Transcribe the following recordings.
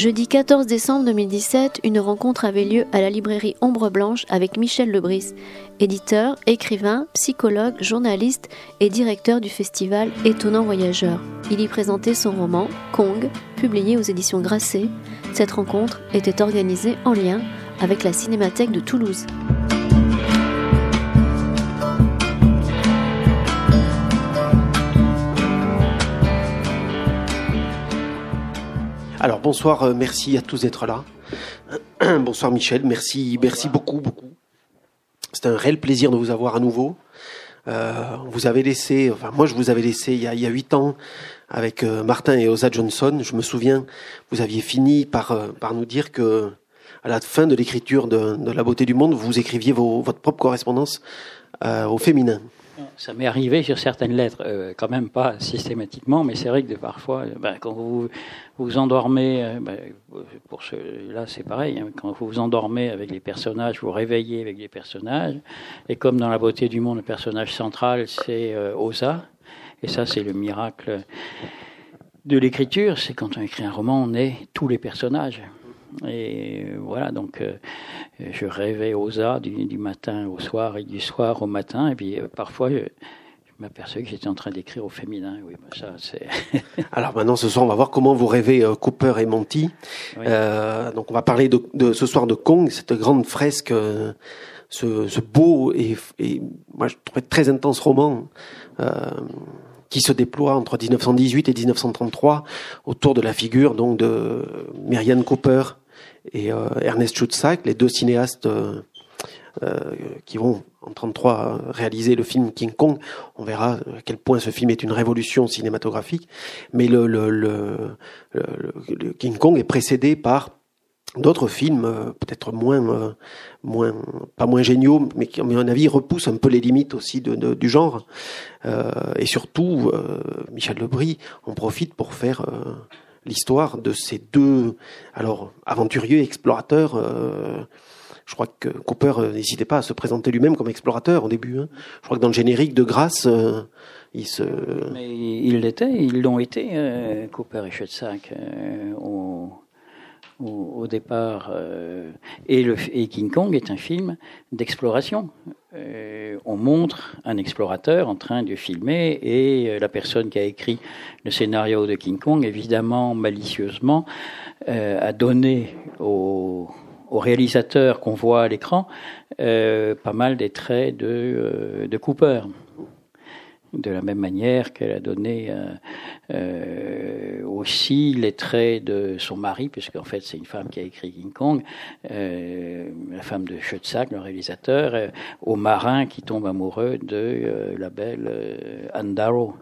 Jeudi 14 décembre 2017, une rencontre avait lieu à la librairie Ombre Blanche avec Michel Lebris, éditeur, écrivain, psychologue, journaliste et directeur du festival Étonnant Voyageur. Il y présentait son roman Kong, publié aux éditions Grasset. Cette rencontre était organisée en lien avec la Cinémathèque de Toulouse. Alors bonsoir, euh, merci à tous d'être là. bonsoir Michel, merci, merci beaucoup, beaucoup. C'est un réel plaisir de vous avoir à nouveau. Euh, vous avez laissé, enfin moi je vous avais laissé il y a huit ans avec euh, Martin et Osa Johnson. Je me souviens, vous aviez fini par euh, par nous dire que à la fin de l'écriture de, de, La beauté du monde, vous écriviez vos, votre propre correspondance au féminin. Ça m'est arrivé sur certaines lettres, euh, quand même pas systématiquement, mais c'est vrai que parfois, ben, quand vous vous endormez, euh, ben, pour ce, là c'est pareil, hein, quand vous vous endormez avec les personnages, vous réveillez avec les personnages, et comme dans La beauté du monde, le personnage central c'est euh, Osa, et ça c'est le miracle de l'écriture, c'est quand on écrit un roman, on est tous les personnages. Et voilà, donc euh, je rêvais aux arts du, matin au soir et du soir au matin. Et puis euh, parfois, je, m'aperçois que j'étais en train d'écrire au féminin. Oui, bah, ça, c'est. Alors maintenant, ce soir, on va voir comment vous rêvez euh, Cooper et Monty. donc, on va parler de, ce soir de Kong, cette grande fresque, ce, beau et, et, moi je trouvais très intense roman qui se déploie entre 1918 et 1933 autour de la figure donc de Merian Cooper et euh, Ernest Schutzack, les deux cinéastes euh, euh, qui vont en 33 réaliser le film King Kong. On verra à quel point ce film est une révolution cinématographique. Mais le, le, le, le King Kong est précédé par d'autres films peut-être moins moins pas moins géniaux mais qui à mon avis repoussent un peu les limites aussi de, de, du genre euh, et surtout euh, Michel Lebris en profite pour faire l'histoire de ces deux alors aventuriers explorateurs. Euh, je crois que Cooper euh, n'hésitait pas à se présenter lui-même comme explorateur au début. Hein. Je crois que dans le générique de Grâce, euh, il se. Mais ils l'étaient, ils l'ont été, Cooper et Schutzack, au, au, départ. et, le, et King Kong est un film d'exploration. Euh, on montre un explorateur en train de filmer et euh, la personne qui a écrit le scénario de King Kong, évidemment malicieusement, euh, a donné au, réalisateur qu'on voit à l'écran pas mal des traits de, de Cooper de la même manière qu'elle a donné euh, euh, aussi les traits de son mari, puisqu'en fait c'est une femme qui a écrit King Kong, euh, la femme de Schutzack, le réalisateur, au marin qui tombe amoureux de la belle Anne Darrow.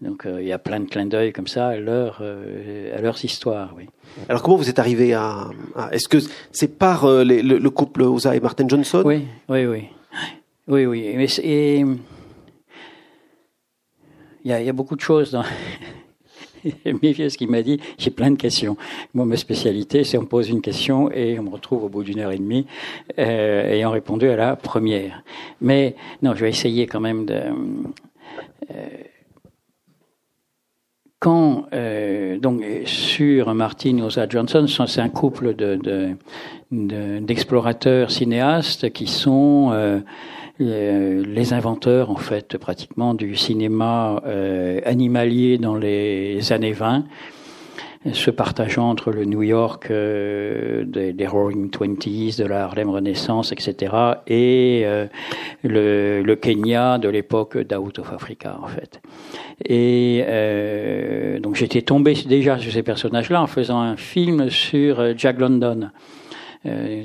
Donc il y a plein de clins d'œil comme ça à, leur, à leurs histoires. Oui. Alors comment vous êtes arrivé à... Est-ce que c'est par le, couple Oza et Martin Johnson? Oui, oui, oui. Oui, oui. Et, il y, a beaucoup de choses dans. ce qui m'a dit, j'ai plein de questions. Moi, ma spécialité, c'est on pose une question et on me retrouve au bout d'une heure et demie euh, ayant répondu à la première. Mais non, je vais essayer quand même de. Euh, quand euh, donc sur Martin Osa Johnson, c'est un couple de d'explorateurs de, cinéastes qui sont euh, les inventeurs en fait pratiquement du cinéma euh, animalier dans les années 20 se partageant entre le New York euh, des, des, Roaring Twenties, de la Harlem Renaissance, etc., et euh, le, le, Kenya de l'époque d'Out of Africa, en fait. Et euh, donc j'étais tombé déjà sur ces personnages-là en faisant un film sur Jack London. Euh,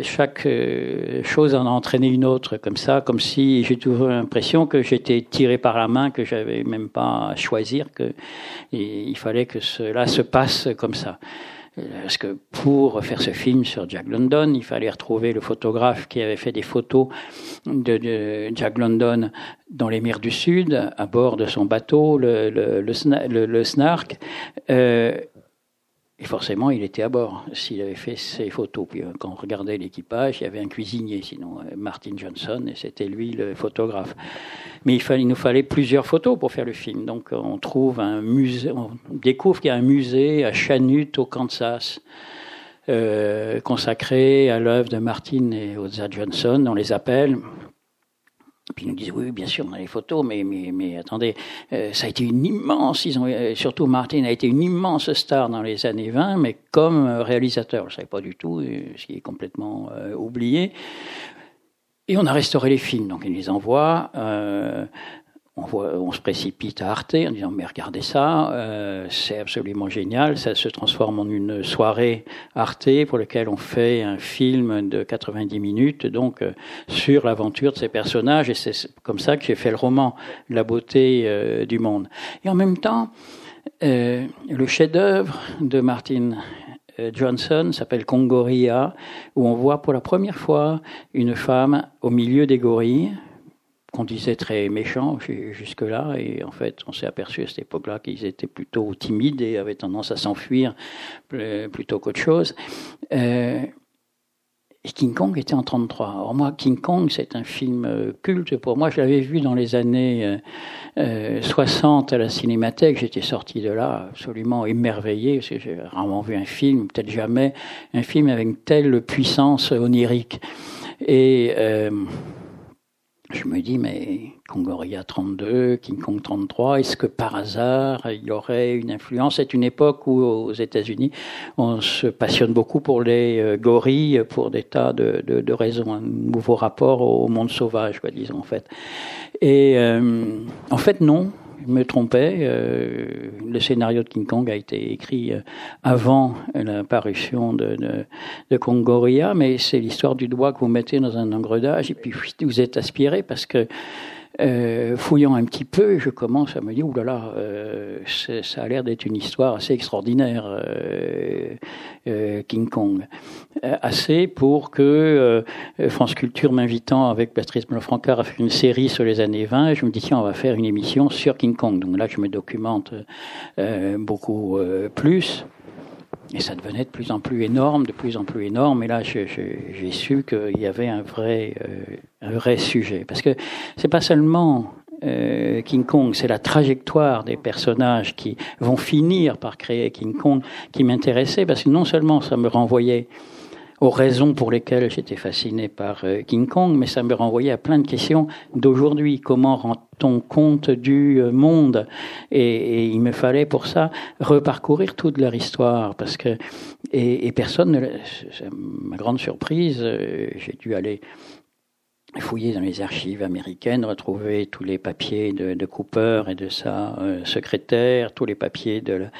chaque euh, chose en a entraîné une autre, comme ça, comme si j'ai toujours l'impression que j'étais tiré par la main, que j'avais même pas à choisir, que il fallait que cela se passe comme ça. Parce que pour faire ce film sur Jack London, il fallait retrouver le photographe qui avait fait des photos de, Jack London dans les mers du Sud, à bord de son bateau, le, le, le, le Snark. Euh, Et forcément, il était à bord s'il avait fait ses photos. Puis euh, quand on regardait l'équipage, il y avait un cuisinier, sinon euh, Martin Johnson, et c'était lui le photographe. Mais il, fallait, nous fallait plusieurs photos pour faire le film. Donc on trouve un musée, on découvre qu'il y a un musée à Chanute au Kansas. Euh, consacré à l'œuvre de Martin et Oza Johnson, on les appelle. Puis ils nous disent oui, bien sûr, on a les photos, mais mais, mais attendez, euh, ça a été une immense, ils ont euh, surtout Martin a été une immense star dans les années 20, mais comme réalisateur, je savais pas du tout, euh, ce qui est complètement oublié. Et on a restauré les films, donc ils les envoient on, se précipite à Arte en disant mais regardez ça, euh, c'est absolument génial, ça se transforme en une soirée Arte pour laquelle on fait un film de 90 minutes donc euh, sur l'aventure de ces personnages et c'est comme ça que j'ai fait le roman La beauté euh, du monde. Et en même temps, le chef-d'œuvre de Martin Johnson s'appelle Congoria, où on voit pour la première fois une femme au milieu des gorilles, qu'on disait très méchants jusque-là, et en fait, on s'est aperçu à cette époque-là qu'ils étaient plutôt timides et avaient tendance à s'enfuir plutôt qu'autre chose. Euh, et King Kong était en 33. Alors moi, King Kong, c'est un film euh, culte pour moi. Je l'avais vu dans les années euh, 60 à la Cinémathèque. J'étais sorti de là absolument émerveillé. J'ai rarement vu un film, peut-être jamais, un film avec une telle puissance onirique. Et euh, je me dis, mais Kongoria 32, King Kong 33, est-ce que par hasard il y aurait une influence? C'est une époque où aux États-Unis, on se passionne beaucoup pour les euh, gorilles pour des tas de raisons, un nouveau rapport au monde sauvage, quoi, disons en fait. Et euh, en fait, non me trompais. Euh, le scénario de King Kong a été écrit euh, avant la parution de, de, de Kongoria, mais c'est l'histoire du doigt que vous mettez dans un engrenage et puis vous êtes aspiré parce que euh, fouillant un petit peu, je commence à me dire, oulala, euh, ça a l'air d'être une histoire assez extraordinaire, euh, euh King Kong. Assez pour que France Culture m'invitant avec Patrice Blanc-Francard à faire une série sur les années 20, je me dis, tiens, on va faire une émission sur King Kong. Donc là, je me documente beaucoup plus. Et ça devenait de plus en plus énorme, de plus en plus énorme. Et là, j'ai su qu'il y avait un vrai, euh, un vrai sujet. Parce que c'est pas seulement euh, King Kong, c'est la trajectoire des personnages qui vont finir par créer King Kong qui m'intéressait. Parce que non seulement ça me renvoyait aux raisons pour lesquelles j'étais fasciné par euh, King Kong, mais ça me renvoyait à plein de questions d'aujourd'hui. Comment rend-on compte du euh, monde? Et, il me fallait pour ça reparcourir toute leur histoire, parce que et, et personne, ne, ma grande surprise, euh, j'ai dû aller fouiller dans les archives américaines, retrouver tous les papiers de, de Cooper et de sa euh, secrétaire, tous les papiers de la,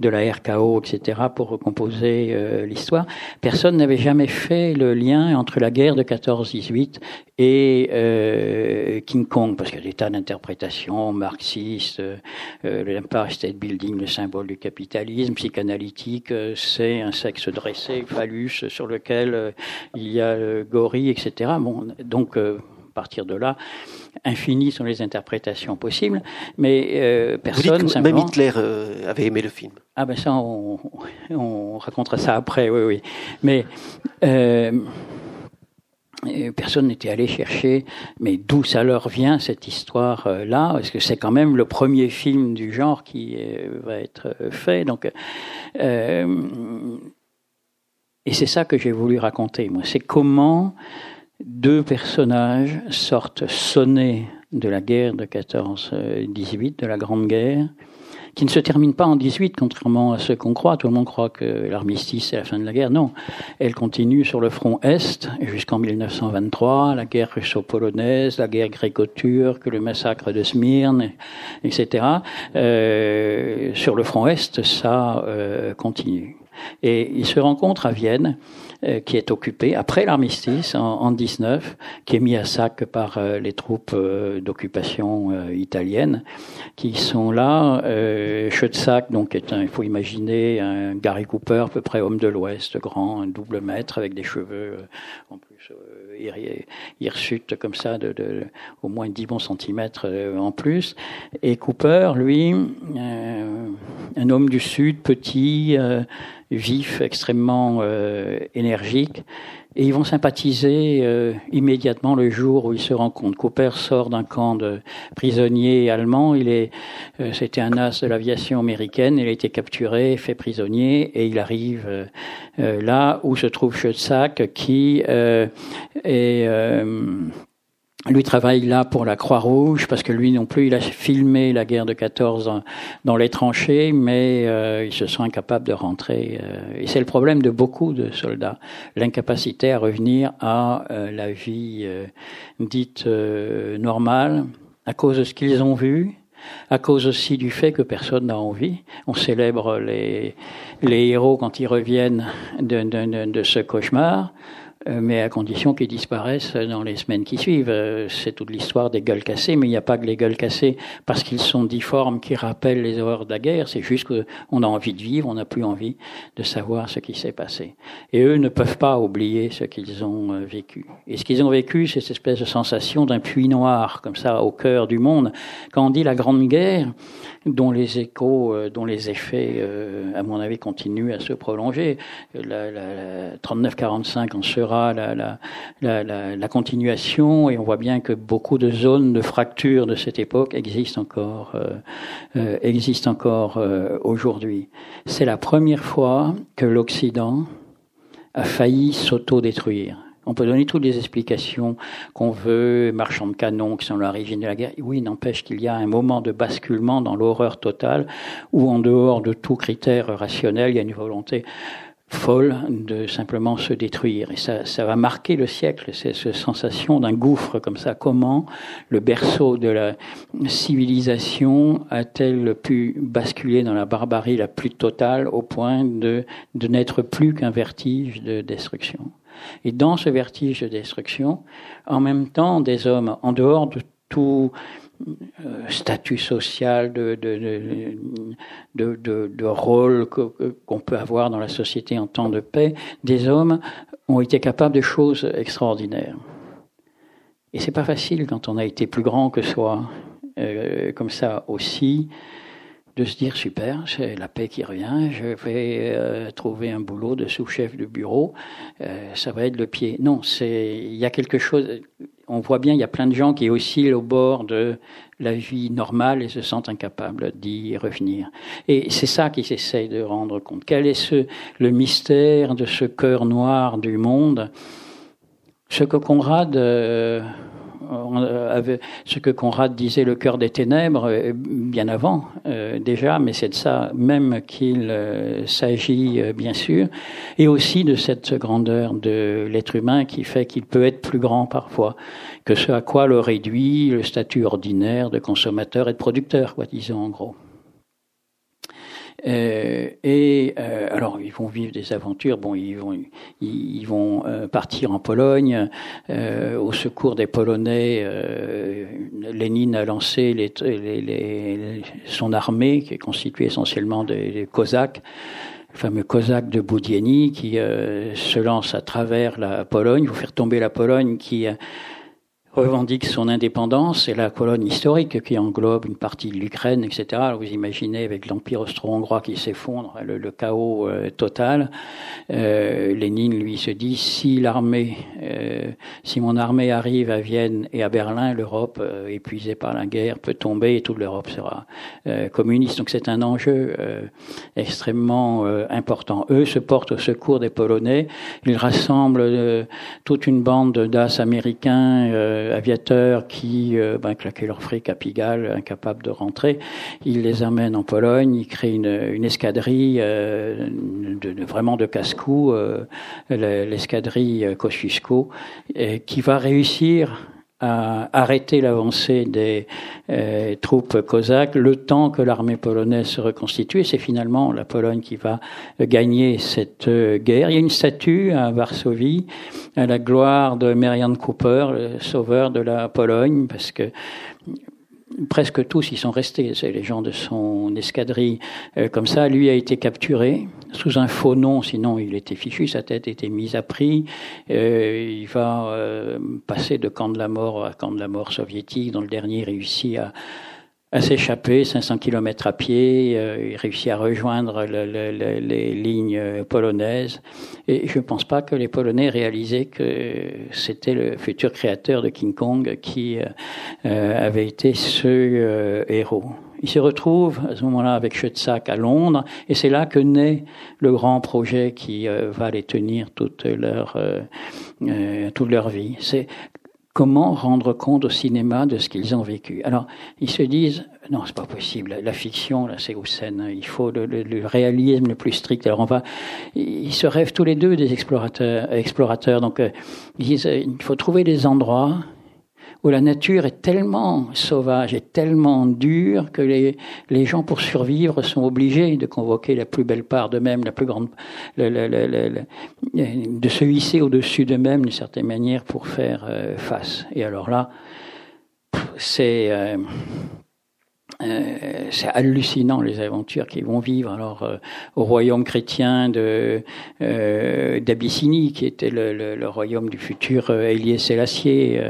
de la RKO, etc., pour recomposer euh, l'histoire. Personne n'avait jamais fait le lien entre la guerre de 14-18 et euh, King Kong, parce qu'il y a des tas d'interprétations marxistes, euh, l'Empire State Building, le symbole du capitalisme, psychanalytique, c'est un sexe dressé, phallus, sur lequel il y a le gorille, etc. Bon, donc à partir de là, infinies sont les interprétations possibles, mais euh, personne. Vous même Hitler euh, avait aimé le film. Ah ben ça, on, on racontera ça après, oui, oui. Mais euh, personne n'était allé chercher, mais d'où ça leur vient cette histoire-là Parce que c'est quand même le premier film du genre qui va être fait, donc. et c'est ça que j'ai voulu raconter, moi. C'est comment deux personnages sortent sonnés de la guerre de 14-18, de la Grande Guerre, qui ne se termine pas en 18, contrairement à ce qu'on croit. Tout le monde croit que l'armistice, c'est la fin de la guerre. Non, elle continue sur le front Est jusqu'en 1923, la guerre russo-polonaise, la guerre gréco-turque, le massacre de Smyrne, etc. Euh, sur le front Est, ça euh, continue. Et ils se rencontrent à Vienne qui est occupé après l'armistice en, en 19, qui est mis à sac par euh, les troupes euh, d'occupation italiennes, qui sont là. Euh, Schutzack, donc, est un, il faut imaginer un Gary Cooper, à peu près homme de l'Ouest, grand, un double mètre, avec des cheveux en plus hirsutes comme ça, de, de, au moins 10 bons centimètres en plus. Et Cooper, lui, un homme du Sud, petit, vif, extrêmement énergique. Et ils vont sympathiser euh, immédiatement le jour où ils se rencontrent. Cooper sort d'un camp de prisonniers allemands. Il est, euh, c'était un as de l'aviation américaine. Il a été capturé, fait prisonnier, et il arrive euh, là où se trouve Schutzack, qui est lui travaille là pour la Croix-Rouge parce que lui non plus il a filmé la guerre de 14 dans les tranchées mais euh, ils se sont incapables de rentrer euh, et c'est le problème de beaucoup de soldats l'incapacité à revenir à euh, la vie dite normale à cause de ce qu'ils ont vu à cause aussi du fait que personne n'a envie. On célèbre les, les héros quand ils reviennent de ce cauchemar. Euh, mais à condition qu'ils disparaissent dans les semaines qui suivent. Euh, c'est toute l'histoire des gueules cassées, mais il n'y a pas que les gueules cassées parce qu'ils sont difformes qui rappellent les horreurs de la guerre, c'est juste qu'on a envie de vivre, on n'a plus envie de savoir ce qui s'est passé. Et eux ne peuvent pas oublier ce qu'ils ont euh, vécu. Et ce qu'ils ont vécu, c'est cette espèce de sensation d'un puits noir, comme ça, au cœur du monde. Quand on dit la Grande Guerre, dont les échos, euh, dont les effets, euh, à mon avis, continuent à se prolonger. La, la, 39-45 en sera la, la, la, continuation, et on voit bien que beaucoup de zones de fracture de cette époque existent encore, euh, existent encore aujourd'hui. C'est la première fois que l'Occident a failli s'auto-détruire. On peut donner toutes les explications qu'on veut, marchands de canons qui sont l'origine de la guerre. Oui, n'empêche qu'il y a un moment de basculement dans l'horreur totale où, en dehors de tout critère rationnel, il y a une volonté folle de simplement se détruire. Et ça, ça va marquer le siècle, c'est cette sensation d'un gouffre comme ça. Comment le berceau de la civilisation a-t-elle pu basculer dans la barbarie la plus totale au point de, de n'être plus qu'un vertige de destruction? Et dans ce vertige de destruction, en même temps, des hommes, en dehors de tout euh, statut social, de, de, de, rôle qu'on peut avoir dans la société en temps de paix, des hommes ont été capables de choses extraordinaires. Et c'est pas facile quand on a été plus grand que soi, euh, comme ça aussi de se dire super, c'est la paix qui revient, je vais euh, trouver un boulot de sous-chef de bureau, euh, ça va être le pied. Non, c'est il y a quelque chose. On voit bien, il y a plein de gens qui oscillent au bord de la vie normale et se sentent incapables d'y revenir. Et c'est ça qu'ils essayent de rendre compte. Quel est ce, le mystère de ce cœur noir du monde? Ce que Conrad euh, avait ce que Conrad disait le cœur des ténèbres euh, bien avant euh, déjà, mais c'est de ça même qu'il euh, s'agit bien sûr, et aussi de cette grandeur de l'être humain qui fait qu'il peut être plus grand parfois que ce à quoi le réduit le statut ordinaire de consommateur et de producteur, quoi, disons en gros. Euh, et euh, alors, ils vont vivre des aventures. Bon, ils vont, ils, vont euh, partir en Pologne au secours des Polonais. Lénine a lancé les, les, les, son armée, qui est constituée essentiellement des, des Cosaques le fameux Cosaque de Boudieni qui se lance à travers la Pologne, vous faire tomber la Pologne qui revendique son indépendance et la colonne historique qui englobe une partie de l'Ukraine, etc. vous imaginez avec l'empire austro-hongrois qui s'effondre, le, chaos euh, total. Euh, Lénine lui se dit si l'armée, euh, si mon armée arrive à Vienne et à Berlin, l'Europe épuisée par la guerre peut tomber et toute l'Europe sera communiste. Donc c'est un enjeu extrêmement important. Eux se portent au secours des Polonais. Ils rassemblent toute une bande d'as américains aviateurs qui euh, ben, claquaient leur fric à Pigalle, incapables de rentrer. Ils les amènent en Pologne, ils créent une, une escadrille euh, de, vraiment de casse-cou, l'escadrille Kosciuszko, qui va réussir à arrêter l'avancée des euh, troupes cosaques le temps que l'armée polonaise se reconstitue. C'est finalement la Pologne qui va gagner cette euh, guerre. Il y a une statue à Varsovie à la gloire de Marian Cooper, le sauveur de la Pologne, parce que presque tous y sont restés, c'est les gens de son escadrille. Euh, comme ça, lui a été capturé sous un faux nom, sinon il était fichu, sa tête était mise à prix. Euh, il va euh, passer de camp de la mort à camp de la mort soviétique, dont le dernier réussit à, à s'échapper 500 km à pied. il réussit à rejoindre les lignes polonaises. Et je ne pense pas que les Polonais réalisaient que c'était le futur créateur de King Kong qui avait été ce héros. Il se retrouve à ce moment-là avec Schutzack à Londres, et c'est là que naît le grand projet qui euh, va les tenir toute leur euh, euh, toute leur vie. C'est comment rendre compte au cinéma de ce qu'ils ont vécu. Alors ils se disent non, c'est pas possible. La fiction, là, c'est scène. Il faut le, le, réalisme le plus strict. Alors on va, ils se rêvent tous les deux des explorateurs. explorateurs. Donc ils disent, il faut trouver des endroits où la nature est tellement sauvage et tellement dure que les, les gens, pour survivre, sont obligés de convoquer la plus belle part d'eux-mêmes, la plus grande, de se hisser au-dessus d'eux-mêmes d'une certaine manière pour faire euh, face. Et alors là, c'est euh, euh, c'est hallucinant les aventures qu'ils vont vivre. Alors euh, au royaume chrétien de euh, d'Abyssinie, qui était le, royaume du futur Élie Sélassié,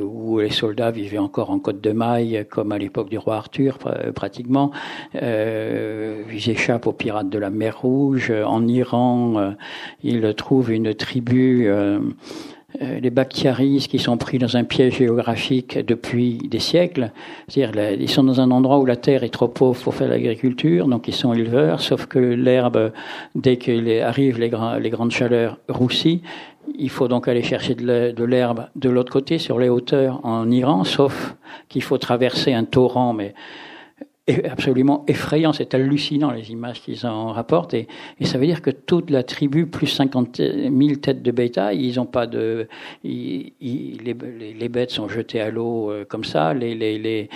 où les soldats vivaient encore en côte de maille, comme à l'époque du roi Arthur, pratiquement. ils échappent aux pirates de la mer Rouge. En Iran, ils trouvent une tribu les Bakhtiaris qui sont pris dans un piège géographique depuis des siècles. C'est-à-dire, ils sont dans un endroit où la terre est trop pauvre pour faire l'agriculture, donc ils sont éleveurs, sauf que l'herbe, dès qu'arrivent les, les grandes chaleurs, roussit. Il faut donc aller chercher de l'herbe de l'autre côté, sur les hauteurs, en Iran, sauf qu'il faut traverser un torrent, mais absolument effrayant, c'est hallucinant les images qu'ils en rapportent. Et, ça veut dire que toute la tribu, plus 50 000 têtes de bétail, ils ont pas de, les, bêtes sont jetées à l'eau euh, comme ça. Les, les,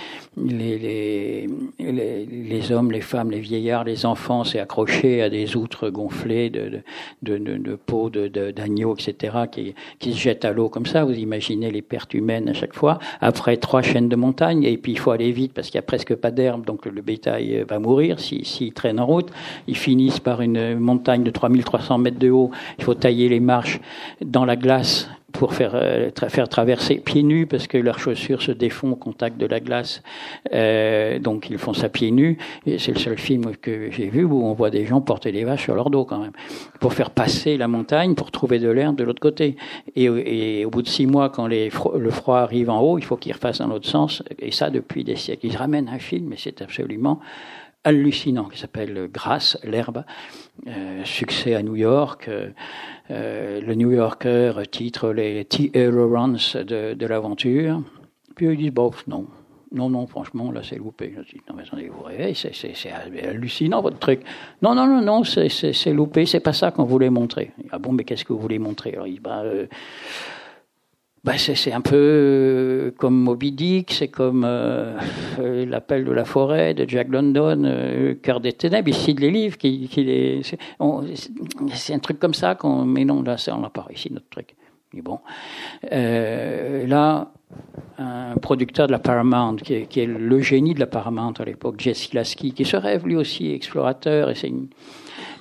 hommes, les femmes, les vieillards, les enfants, c'est accroché à des outres gonflées de, de, de, de peaux d'agneaux, etc., qui, qui se jettent à l'eau comme ça. Vous imaginez les pertes humaines à chaque fois. Après trois chaînes de montagne, et puis il faut aller vite parce qu'il y a presque pas d'herbe, donc le bétail va mourir s'il si, traîne en route. Ils finissent par une montagne de 3300 mètres de haut. Il faut tailler les marches dans la glace pour faire, euh, faire traverser pieds nus parce que leurs chaussures se défont au contact de la glace. Euh, donc ils font ça pieds nus. Et c'est le seul film que j'ai vu où on voit des gens porter des vaches sur leur dos quand même pour faire passer la montagne pour trouver de l'air de l'autre côté. Et, et, au bout de six mois, quand le froid arrive en haut, il faut qu'ils refassent dans l'autre sens. Et ça depuis des siècles. Ils ramènent un film, mais c'est absolument hallucinant qui s'appelle Grâce, l'herbe, euh, succès à New York. Euh, euh, le New Yorker titre les T-Hero Runs de, de l'aventure. Puis ils disent, bof, non. Non, non, franchement, là, c'est loupé. Je dis, non, mais attendez, vous rêvez, c'est hallucinant, votre truc. Non, non, non, non, c'est loupé, c'est pas ça qu'on voulait montrer. Ah bon, mais qu'est-ce que vous voulez montrer? Alors, il bah, euh, bah, c'est un peu euh, comme Moby Dick, c'est comme euh, euh, L'appel de la forêt de Jack London, euh, Cœur des ténèbres, il cite les livres, qui, qui c'est un truc comme ça, qu'on, mais non, là, on n'a pas réussi notre truc. Mais bon, là, un producteur de la Paramount, qui est, qui est, le génie de la Paramount à l'époque, Jesse Lasky, qui se rêve lui aussi explorateur, et,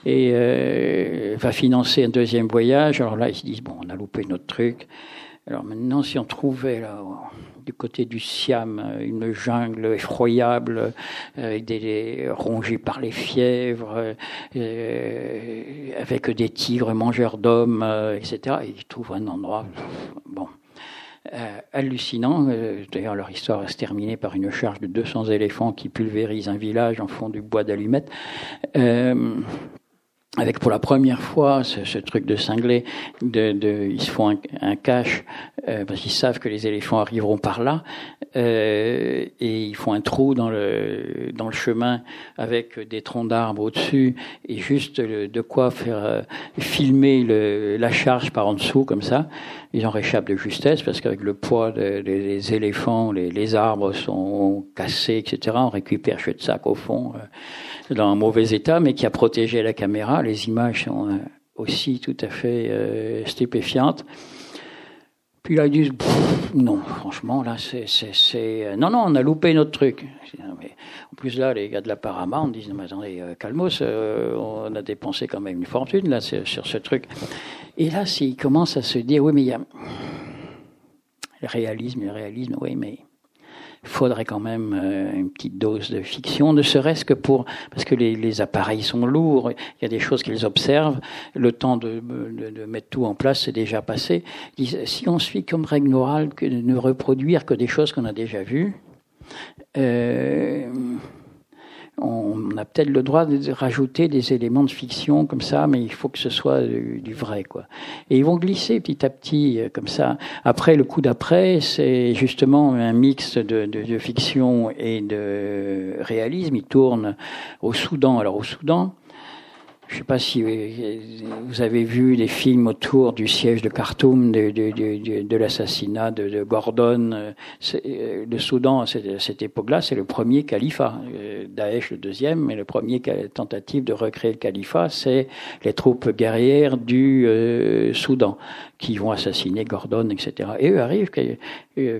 et va financer un deuxième voyage. Alors là, ils se disent, bon, on a loupé notre truc. Alors maintenant, si on trouvait là, du côté du Siam une jungle effroyable, euh, des, rongée par les fièvres, euh, avec des tigres mangeurs d'hommes, euh, etc., ils trouvent un endroit, bon, hallucinant. D'ailleurs, leur histoire se terminée par une charge de 200 éléphants qui pulvérisent un village en fond du bois d'allumettes avec pour la première fois ce, ce truc de cinglé, de, de, ils se font un, un cache euh, parce qu'ils savent que les éléphants arriveront par là, euh, et ils font un trou dans le dans le chemin avec des troncs d'arbres au-dessus et juste de quoi faire euh, filmer le, la charge par en dessous comme ça. Ils en réchappent de justesse parce qu'avec le poids des éléphants, les, les, arbres sont cassés, etc. On récupère de sac au fond. Euh, dans un mauvais état, mais qui a protégé la caméra. Les images sont euh, aussi tout à fait euh, stupéfiantes. Puis là, ils disent, non, franchement, là, c'est, euh, non, non, on a loupé notre truc. en plus, là, les gars de la Paramount disent, non, mais attendez, calmos, on a dépensé quand même une fortune, là, sur ce truc. Et là, s'ils commencent à se dire, oui, mais il y a le réalisme, le réalisme, oui, mais faudrait quand même euh, une petite dose de fiction, ne serait-ce que pour parce que les, les, appareils sont lourds, il y a des choses qu'ils observent, le temps de, de, de mettre tout en place c'est déjà passé. si on suit comme règle morale que de ne reproduire que des choses qu'on a déjà vues, euh, on a peut-être le droit de rajouter des éléments de fiction comme ça, mais il faut que ce soit du, vrai, quoi. Et ils vont glisser petit à petit euh, comme ça. Après, le coup d'après, c'est justement un mix de, de, fiction et de réalisme. Ils tournent au Soudan. Alors au Soudan, je ne sais pas si vous avez vu des films autour du siège de Khartoum, de, l'assassinat de, Gordon. Euh, le Soudan, à cette, époque-là, c'est le premier califat. Euh, Daesh, le deuxième, mais le premier tentative de recréer le califat, c'est les troupes guerrières du euh, Soudan qui vont assassiner Gordon, etc. Et eux arrivent,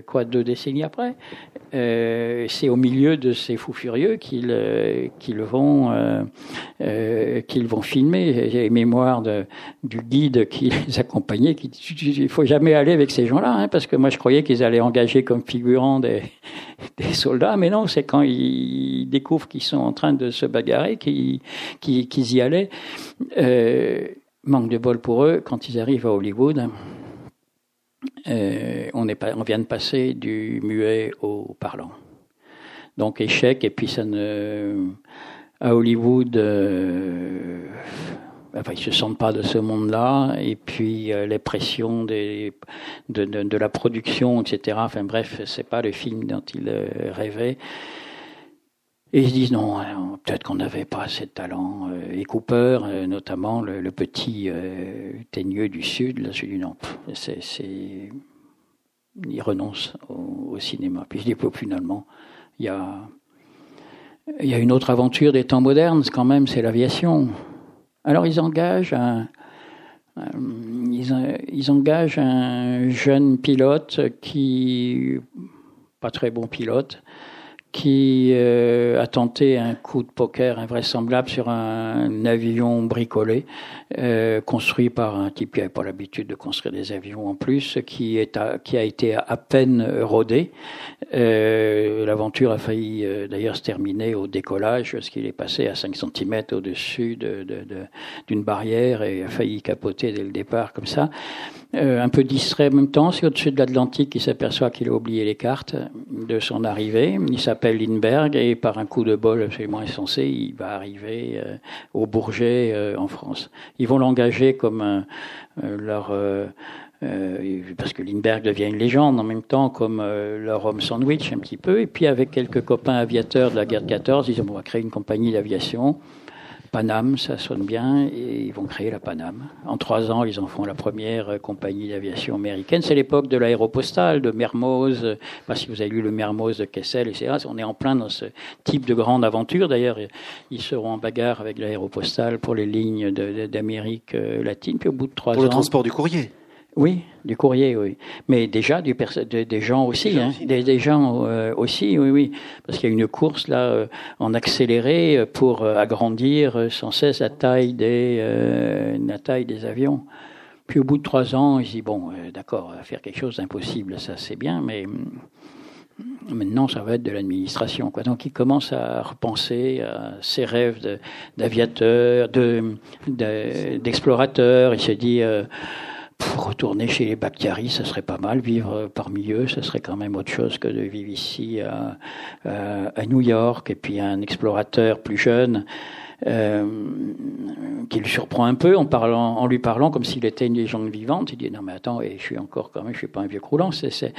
quoi, deux décennies après. c'est au milieu de ces fous furieux qu'ils qu'ils vont qu'ils vont filmer. J'ai mémoire de, du guide qui les accompagnait, qui il faut jamais aller avec ces gens-là, hein, parce que moi je croyais qu'ils allaient engager comme figurants des, des soldats, mais non, c'est quand ils découvrent qu'ils sont en train de se bagarrer qu'ils y allaient. Manque de bol pour eux, quand ils arrivent à Hollywood, euh, on, vient de passer du muet au parlant. Donc échec, et puis ça ne à Hollywood, euh, ils se sentent pas de ce monde-là, et puis euh, les pressions de, la production, etc. Enfin bref, c'est pas le film dont ils rêvaient. Et ils se disent non, hein, peut-être qu'on n'avait pas assez de talent. Euh, et Cooper, notamment le, petit teigneux du Sud, là, dis non, c'est, il renonce au, cinéma. Puis je dis finalement, il y a il y a une autre aventure des temps modernes, quand même, c'est l'aviation. Alors ils engagent un, ils, engagent un jeune pilote qui, pas très bon pilote, qui euh, a tenté un coup de poker invraisemblable sur un, avion bricolé, euh, construit par un type qui n'avait pas l'habitude de construire des avions en plus, qui, est qui a été à peine rodé. Euh, L'aventure a failli euh, d'ailleurs se terminer au décollage, parce qu'il est passé à 5 cm au-dessus d'une de, de, barrière et a failli capoter dès le départ comme ça. Euh, un peu distrait en même temps, c'est au-dessus de l'Atlantique qu'il s'aperçoit qu'il a oublié les cartes de son arrivée. Il s'appelle Lindbergh et par un coup de bol absolument insensé, il va arriver euh, au Bourget euh, en France. Ils vont l'engager comme leur... parce que Lindbergh devient une légende en même temps, comme leur homme sandwich un petit peu. Et puis avec quelques copains aviateurs de la guerre de 14, ils ont créer une compagnie d'aviation. Paname, ça sonne bien, et ils vont créer la Paname. En trois ans, ils en font la première compagnie d'aviation américaine. C'est l'époque de l'aéropostale, de Mermoz. Je sais pas si vous avez lu le Mermoz de Kessel, etc. On est en plein dans ce type de grande aventure. D'ailleurs, ils seront en bagarre avec l'aéropostale pour les lignes d'Amérique euh, latine. Puis au bout de trois ans. Pour le transport du courrier. Oui, du courrier, oui. Mais déjà du des gens aussi, hein, Des, gens euh, aussi, oui, oui. Parce qu'il y a une course là euh, en accéléré euh, pour agrandir sans cesse la taille des la taille des avions. Puis au bout de trois ans, il dit bon, d'accord, faire quelque chose d'impossible, ça c'est bien, mais mm, maintenant ça va être de l'administration. Quoi. Donc il commence à repenser à ses rêves d'aviateur, de, d'explorateur. il se dit pour retourner chez les Bakhtiari, ça serait pas mal. Vivre parmi eux, ça serait quand même autre chose que de vivre ici à, à, New York. Et puis un explorateur plus jeune euh, qui le surprend un peu en, parlant, lui parlant comme s'il était une légende vivante. Il dit non mais attends, je suis encore quand même, je suis pas un vieux croulant. C'est,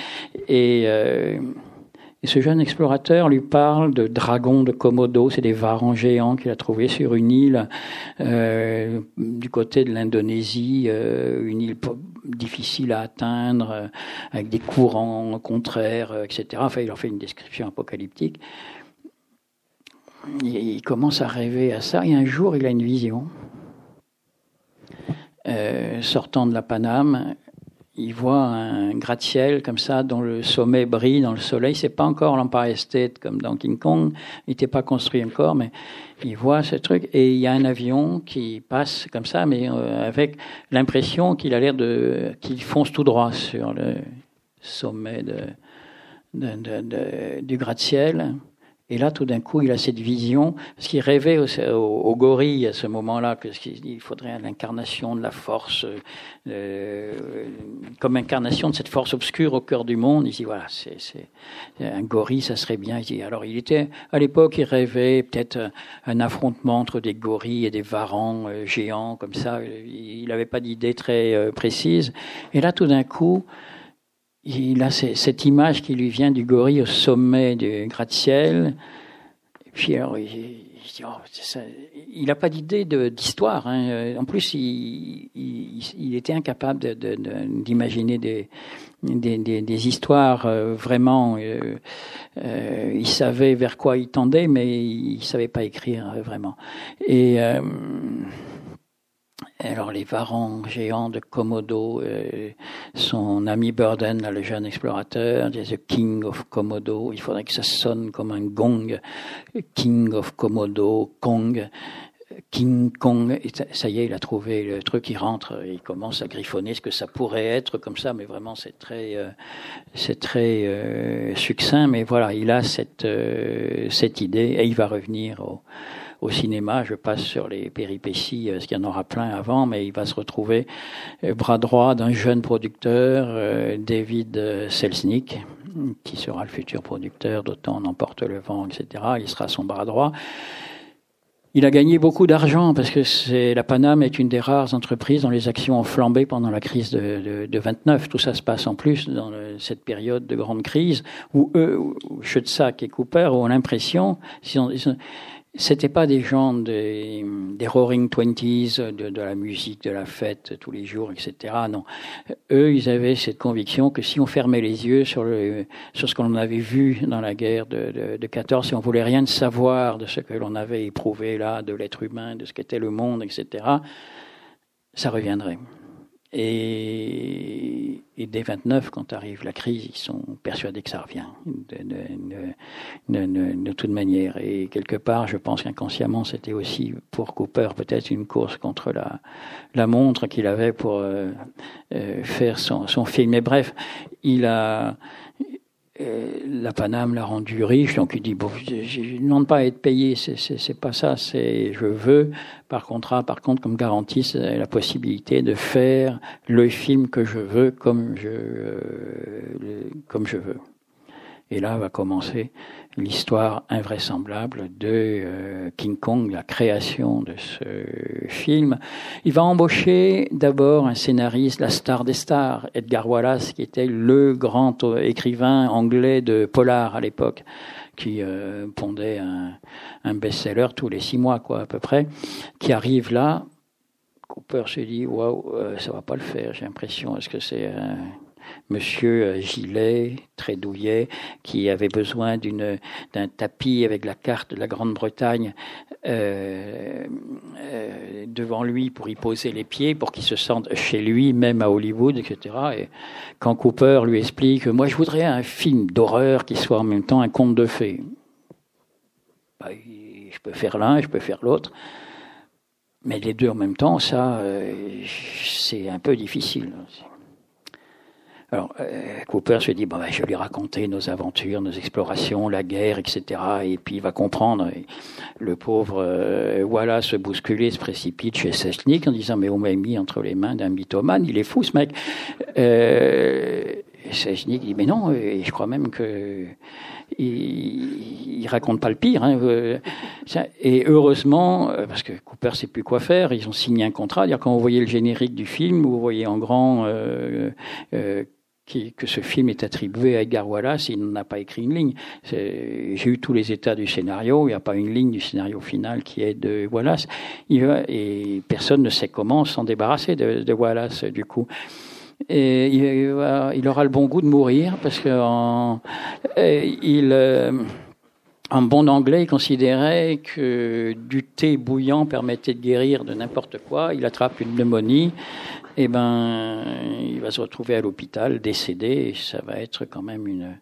Et euh, et ce jeune explorateur lui parle de dragons de Komodo, c'est des varans géants qu'il a trouvés sur une île euh, du côté de l'Indonésie, euh, une île difficile à atteindre, euh, avec des courants contraires, etc. Enfin, il en fait une description apocalyptique. il commence à rêver à ça, et un jour, il a une vision. Sortant de la Paname, il voit un gratte-ciel comme ça dont le sommet brille dans le soleil. C'est pas encore l'Empire State comme dans King Kong. Il n'était pas construit encore, mais il voit ce truc et il y a un avion qui passe comme ça, mais euh, avec l'impression qu'il a l'air de qu'il fonce tout droit sur le sommet de du gratte-ciel. Et là, tout d'un coup, il a cette vision, parce qu'il rêvait au, gorille à ce moment-là, qu'il faudrait l'incarnation de la force, euh, comme incarnation de cette force obscure au cœur du monde. Il dit, voilà, c'est, un gorille, ça serait bien. Alors, il était, à l'époque, il rêvait peut-être un affrontement entre des gorilles et des varans euh, géants, comme ça. Il n'avait pas d'idée très euh, précise. Et là, tout d'un coup, il a cette image qui lui vient du gorille au sommet du gratte-ciel. Puis alors, il n'a pas d'idée d'histoire. Hein. En plus, il, était incapable d'imaginer des, des, histoires euh, vraiment. Euh, euh, il savait vers quoi il tendait, mais il savait pas écrire vraiment. Et alors les varans géants de Komodo, euh, son ami Burden, le jeune explorateur, The King of Komodo. Il faudrait que ça sonne comme un gong. King of Komodo, Kong. King Kong, ça y est, il a trouvé le truc, il rentre, il commence à griffonner ce que ça pourrait être comme ça, mais vraiment c'est très, euh, c'est très euh, succinct, mais voilà, il a cette, cette idée et il va revenir au, au cinéma. Je passe sur les péripéties, parce qu'il y en aura plein avant, mais il va se retrouver euh, bras droit d'un jeune producteur, euh, David Selznick, qui sera le futur producteur d'Autant n'emporte le vent, etc. Il sera son bras droit. Il a gagné beaucoup d'argent parce que c'est la Paname est une des rares entreprises dont les actions ont flambé pendant la crise de, de, 29. Tout ça se passe en plus dans cette période de grande crise où eux, Schutzack et Cooper ont l'impression, c'était pas des gens des, Roaring Twenties, de, de, la musique, de la fête tous les jours, etc. Non, eux, ils avaient cette conviction que si on fermait les yeux sur le sur ce qu'on avait vu dans la guerre de, de, de 14, si on voulait rien savoir de ce que l'on avait éprouvé là, de l'être humain, de ce qu'était le monde, etc., ça reviendrait. Et, et, dès 29, quand arrive la crise, ils sont persuadés que ça revient de, de, de, de toute manière. Et quelque part, je pense qu'inconsciemment, c'était aussi pour Cooper peut-être une course contre la, la montre qu'il avait pour euh, euh, faire son, son film. Mais bref, il a la Paname l'a rendu riche, donc il dit bon, je ne demande pas à être payé, c'est pas ça, c'est je veux par contrat, par contre, comme garantie, la possibilité de faire le film que je veux comme je euh, comme je veux. Et là va commencer l'histoire invraisemblable de euh, King Kong, la création de ce film. Il va embaucher d'abord un scénariste, la star des stars, Edgar Wallace, qui était le grand écrivain anglais de polar à l'époque, qui euh, pondait un, best-seller tous les six mois, quoi, à peu près, qui arrive là. Cooper se dit, waouh, euh, ça va pas le faire, j'ai l'impression. Est-ce que c'est euh, Gilet, très douillet, qui avait besoin d'un tapis avec la carte de la Grande-Bretagne euh, euh, devant lui pour y poser les pieds, pour qu'il se sente chez lui, même à Hollywood, etc. Et quand Cooper lui explique, moi je voudrais un film d'horreur qui soit en même temps un conte de fées. Bah, je peux faire l'un, je peux faire l'autre. Mais les deux en même temps, ça, c'est un peu difficile. Alors, euh, Cooper se dit, bon, ben, je vais lui raconter nos aventures, nos explorations, la guerre, etc. Et puis il va comprendre. le pauvre euh, voilà se bousculer, se précipite chez Sesnik en disant, mais on m'a mis entre les mains d'un mythomane, il est fou ce mec. Euh, dit, mais non, et je crois même que il, il raconte pas le pire. Hein, euh, et heureusement, parce que Cooper sait plus quoi faire, ils ont signé un contrat. Dire quand vous voyez le générique du film, vous voyez en grand euh, euh, que ce film est attribué à Edgar Wallace, il n'a pas écrit une ligne. J'ai eu tous les états du scénario, il n'y a pas une ligne du scénario final qui est de Wallace. et personne ne sait comment s'en débarrasser de, Wallace, du coup. Et il, aura le bon goût de mourir parce que il, euh, en bon anglais, il considérait que du thé bouillant permettait de guérir de n'importe quoi. Il attrape une pneumonie eh ben, il va se retrouver à l'hôpital, décédé, et ça va être quand même une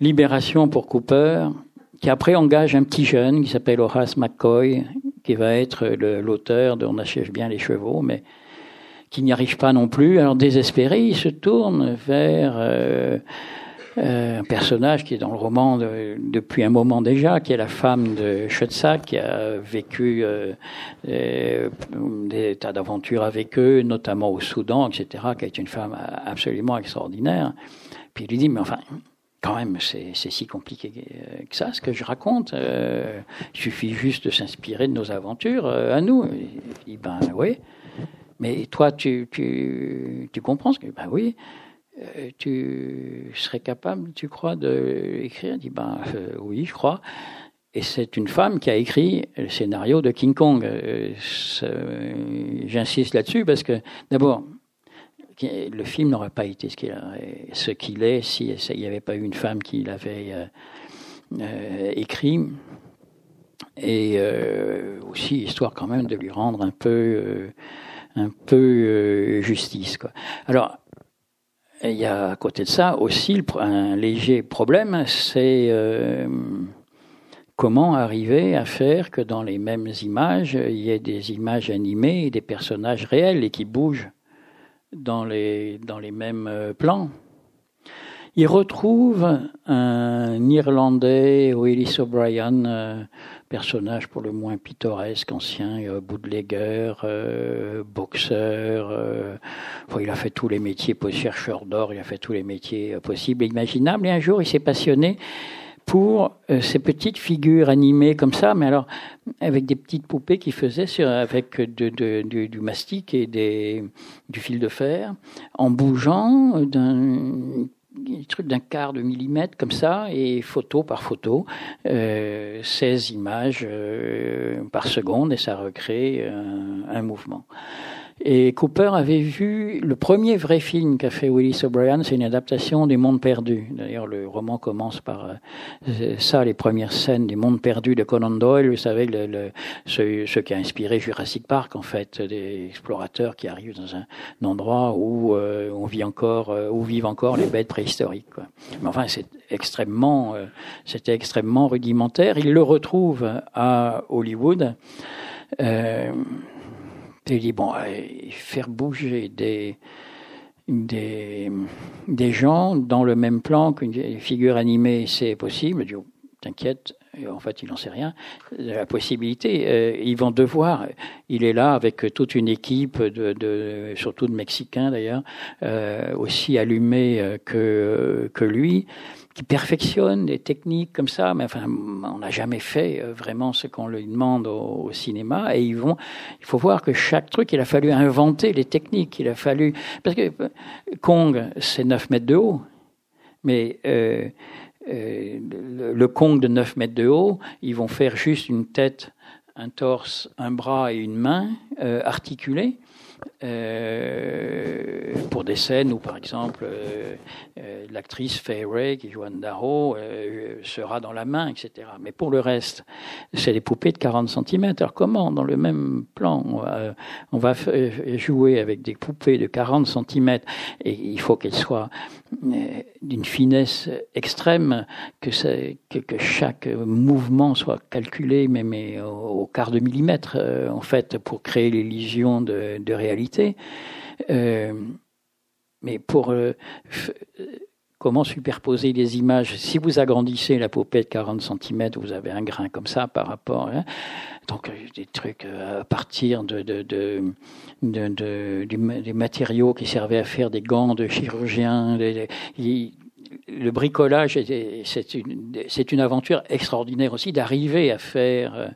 libération pour Cooper, qui après engage un petit jeune qui s'appelle Horace McCoy, qui va être l'auteur de On achève bien les chevaux, mais qui n'y arrive pas non plus. Alors désespéré, il se tourne vers euh, euh, un personnage qui est dans le roman depuis un moment déjà, qui est la femme de Schutza, qui a vécu euh, des tas d'aventures avec eux, notamment au Soudan, etc., qui est une femme absolument extraordinaire. Puis il lui dit, mais enfin, quand même, c'est si compliqué que ça, ce que je raconte. Euh, il suffit juste de s'inspirer de nos aventures à nous. Il dit, ben oui. Mais toi, tu, tu, tu comprends ce que. Ben oui. Euh, tu serais capable, tu crois, d'écrire dit ben euh, oui, je crois. Et c'est une femme qui a écrit le scénario de King Kong. Euh, j'insiste là-dessus parce que, d'abord, le film n'aurait pas été ce qu'il est s'il n'y avait pas eu une femme qui l'avait écrit. Et aussi, histoire quand même de lui rendre un peu, un peu justice. Quoi. Alors, il y a à côté de ça aussi un léger problème, c'est euh, comment arriver à faire que dans les mêmes images, il y ait des images animées et des personnages réels et qui bougent dans les, dans les mêmes euh, plans. Il retrouve un Irlandais, Willis O'Brien, euh, personnage pour le moins pittoresque, ancien euh, bootlegger, euh, boxeur. Euh, il a fait tous les métiers, chercheur d'or, il a fait tous les métiers possibles et imaginables. Et un jour, il s'est passionné pour ces petites figures animées comme ça, mais alors avec des petites poupées qu'il faisait avec du, mastic et du fil de fer, en bougeant d'un des trucs d'un quart de millimètre comme ça, et photo par photo, euh, 16 images euh, par seconde, et ça recrée un mouvement. Et Cooper avait vu le premier vrai film qu'a fait Willis O'Brien, c'est une adaptation des Mondes Perdus. D'ailleurs, le roman commence par euh, ça, les premières scènes des Mondes Perdus de Conan Doyle. Vous savez, le, ce, ce, qui a inspiré Jurassic Park, en fait, des explorateurs qui arrivent dans un, endroit où euh, on vit encore, euh, où vivent encore les bêtes préhistoriques. Quoi. Mais enfin, c'est extrêmement, c'était extrêmement rudimentaire. Il le retrouve à Hollywood. Euh, il dit, bon, faire bouger des, des, des gens dans le même plan qu'une figure animée, c'est possible. Je dis, t'inquiète, en fait, il n'en sait rien. La possibilité, euh, ils vont devoir. Il est là avec toute une équipe, de, de surtout de Mexicains d'ailleurs, euh, aussi allumés que, que lui qui perfectionne des techniques comme ça, mais enfin, on n'a jamais fait euh, vraiment ce qu'on lui demande au, cinéma. Et ils vont, il faut voir que chaque truc, il a fallu inventer les techniques. Il a fallu parce que euh, Kong, c'est 9 mètres de haut, mais euh, le, le, Kong de 9 mètres de haut, ils vont faire juste une tête, un torse, un bras et une main euh, articulés. Euh, pour des scènes où, par exemple, euh, euh, l'actrice Fay Ray, qui joue Anne Darrow, sera dans la main, etc. Mais pour le reste, c'est des poupées de 40 cm. Alors comment, dans le même plan, on va, jouer avec des poupées de 40 cm et il faut qu'elles soient d'une finesse extrême, que, que, chaque mouvement soit calculé, mais, au, quart de millimètre, en fait, pour créer l'illusion de, de réalité euh, mais pour euh, comment superposer les images? Si vous agrandissez la poupée de 40 cm, vous avez un grain comme ça par rapport. Hein. donc euh, des trucs à partir de, de, de, de, des matériaux qui servaient à faire des gants de chirurgiens le bricolage, c'est une, aventure extraordinaire aussi d'arriver à faire,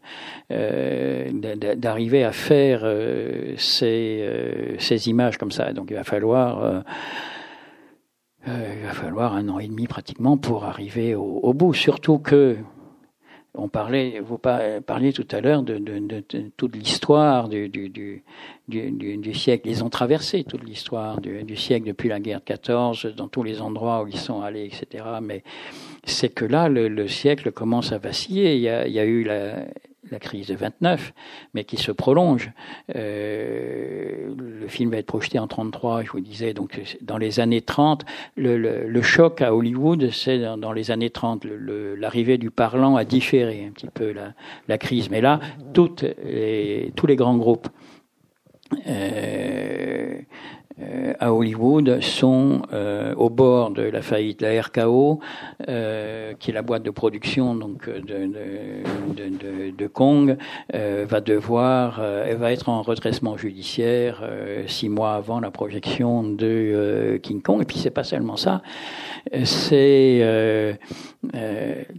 euh, d'arriver à faire euh, ces, euh, images comme ça. Donc il va falloir, euh, euh, il va falloir un an et demi pratiquement pour arriver au, au bout. Surtout que on parlait, vous parliez tout à l'heure de, toute l'histoire du, siècle. Ils ont traversé toute l'histoire du, siècle depuis la guerre de 14, dans tous les endroits où ils sont allés, etc. Mais c'est que là, le, le, siècle commence à vaciller. Il y a eu la, la crise de 29, mais qui se prolonge. Euh, le film va être projeté en 33, je vous disais, donc dans les années 30. Le, le, le choc à Hollywood, c'est dans, dans, les années 30. L'arrivée du parlant a différé un petit peu la, crise. Mais là, toutes les, tous les grands groupes euh, euh, à Hollywood sont euh, au bord de la faillite. La RKO, euh, qui est la boîte de production donc de, Kong, va devoir, va être en redressement judiciaire six mois avant la projection de King Kong. Et puis c'est pas seulement ça, c'est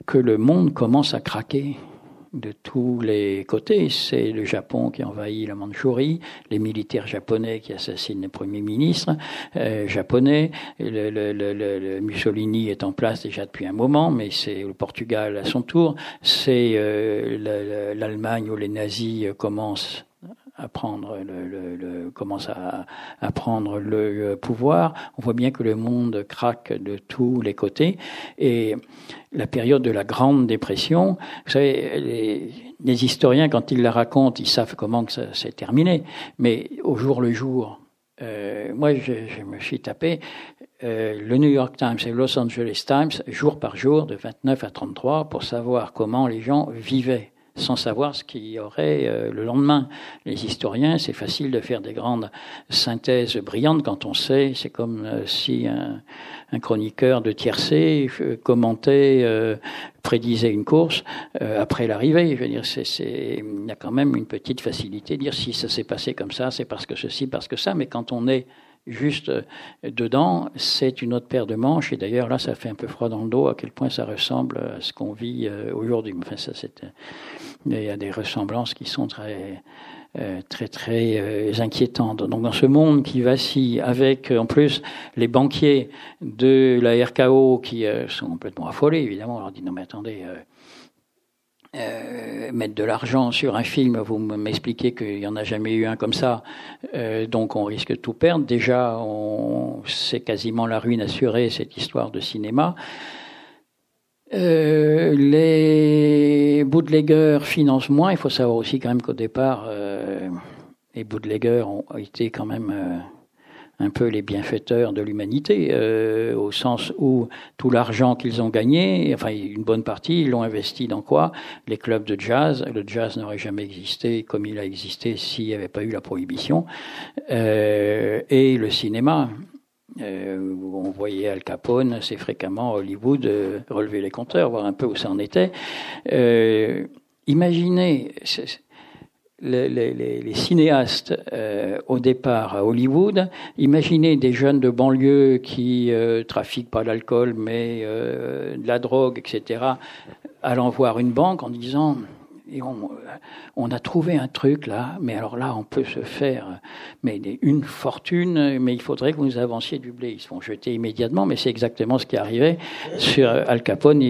que le monde commence à craquer de tous les côtés. C'est le Japon qui envahit la Mandchourie, les militaires japonais qui assassinent le premier ministre euh, japonais, le, le, le, Mussolini est en place déjà depuis un moment, mais c'est le Portugal à son tour, c'est euh, l'Allemagne où les nazis commencent à prendre le, commence à, prendre le pouvoir. On voit bien que le monde craque de tous les côtés. Et la période de la Grande Dépression, vous savez, les, historiens, quand ils la racontent, ils savent comment ça s'est terminé. Mais au jour le jour, euh, moi, je, je, me suis tapé euh, le New York Times et le Los Angeles Times jour par jour de 29 à 33 pour savoir comment les gens vivaient sans savoir ce qu'il y aurait euh, le lendemain. Les historiens, c'est facile de faire des grandes synthèses brillantes quand on sait. C'est comme euh, si un, chroniqueur de tiercé euh, commentait, prédisait une course après l'arrivée. Je veux dire, c'est, c'est, il y a quand même une petite facilité de dire si ça s'est passé comme ça, c'est parce que ceci, parce que ça. Mais quand on est juste dedans, c'est une autre paire de manches. Et d'ailleurs, là, ça fait un peu froid dans le dos à quel point ça ressemble à ce qu'on vit aujourd'hui. Enfin, ça, c'est il y a des ressemblances qui sont très euh, très très euh, inquiétantes. Donc dans ce monde qui vacille, avec en plus les banquiers de la RKO qui euh, sont complètement affolés, évidemment, on leur dit non mais attendez, mettre de l'argent sur un film, vous m'expliquez qu'il n'y en a jamais eu un comme ça, donc on risque de tout perdre. Déjà, c'est quasiment la ruine assurée cette histoire de cinéma. Euh, les bootleggers financent moins. Il faut savoir aussi quand même qu'au départ, euh, les bootleggers ont été quand même euh, un peu les bienfaiteurs de l'humanité, euh, au sens où tout l'argent qu'ils ont gagné, enfin une bonne partie, ils l'ont investi dans quoi? Les clubs de jazz. Le jazz n'aurait jamais existé comme il a existé s'il n'y avait pas eu la prohibition. et le cinéma. Euh, on voyait Al Capone assez fréquemment à Hollywood euh, relever les compteurs, voir un peu où ça en était. Euh, imaginez les, les, les, cinéastes euh, au départ à Hollywood, imaginez des jeunes de banlieue qui trafiquent pas l'alcool mais de la drogue, etc., allant voir une banque en disant et on, a trouvé un truc là, mais alors là, on peut se faire mais une fortune, mais il faudrait que vous avanciez du blé. Ils se font jeter immédiatement, mais c'est exactement ce qui arrivait sur Al Capone.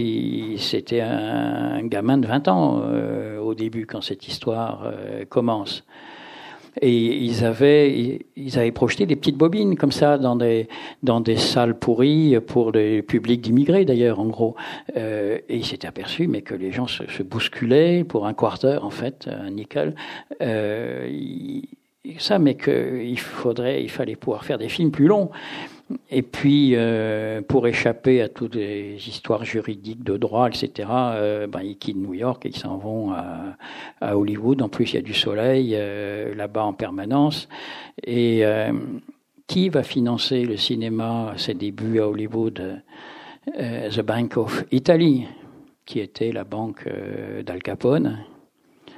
C'était un, gamin de 20 ans euh, au début quand cette histoire euh, commence. Et ils avaient, ils avaient projeté des petites bobines comme ça dans des, dans des salles pourries pour des publics d'immigrés d'ailleurs, en gros. Euh, et ils s'étaient aperçus, mais que les gens se, bousculaient pour un quarter, en fait, un nickel. Euh, ça, mais qu'il faudrait, il fallait pouvoir faire des films plus longs. Et puis, euh, pour échapper à toutes les histoires juridiques de droit, etc., euh, ben, ils quittent New York et ils s'en vont à, Hollywood. En plus, il y a du soleil euh, là-bas en permanence. Et euh, qui va financer le cinéma à ses débuts à Hollywood euh, The Bank of Italy, qui était la banque d'Al Capone,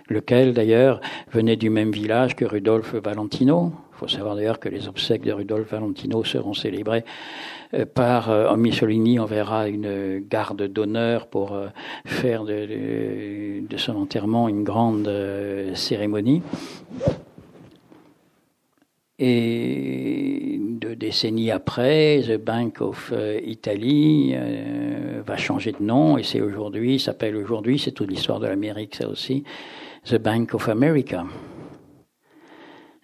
lequel d'ailleurs venait du même village que Rudolph Valentino. Faut savoir d'ailleurs que les obsèques de Rudolph Valentino seront célébrées euh, par euh, Mussolini. On verra une garde d'honneur pour euh, faire de, son enterrement une grande cérémonie. Et deux décennies après, The Bank of Italy euh, va changer de nom et c'est aujourd'hui, s'appelle aujourd'hui, c'est toute l'histoire de l'Amérique, ça aussi, The Bank of America.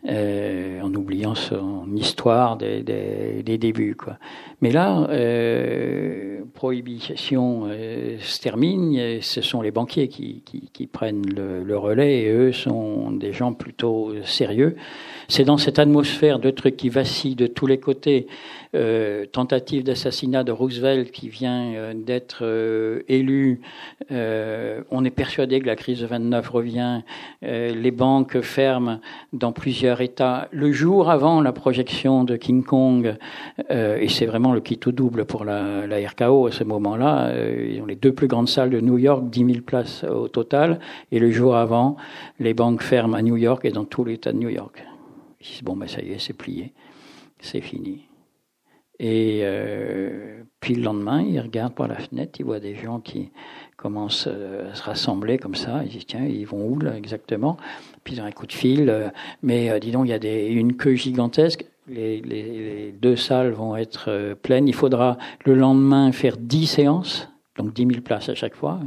Euh, en oubliant son histoire des, des, des, débuts. Quoi. Mais là, euh, prohibition euh, se termine, et ce sont les banquiers qui, qui, qui prennent le, le, relais, et eux sont des gens plutôt sérieux. C'est dans cette atmosphère de trucs qui vacillent de tous les côtés, euh, tentative d'assassinat de Roosevelt qui vient euh, d'être euh, élu, euh, on est persuadé que la crise de 29 revient, les banques ferment dans plusieurs États. Le jour avant la projection de King Kong, et c'est vraiment le kit double pour la, RKO à ce moment-là, ils ont les deux plus grandes salles de New York, 10 000 places au total, et le jour avant, les banques ferment à New York et dans tout l'État de New York. Ils disent, bon, ben ça y est, c'est plié, c'est fini. Et euh, puis le lendemain, il regarde par la fenêtre, il voit des gens qui commencent euh, à se rassembler comme ça. Il dit tiens, ils vont où là exactement? Puis ils ont un coup de fil. Euh, mais euh, dis donc, il y a une queue gigantesque. Les, deux salles vont être euh, pleines. Il faudra le lendemain faire dix séances, donc dix mille places à chaque fois.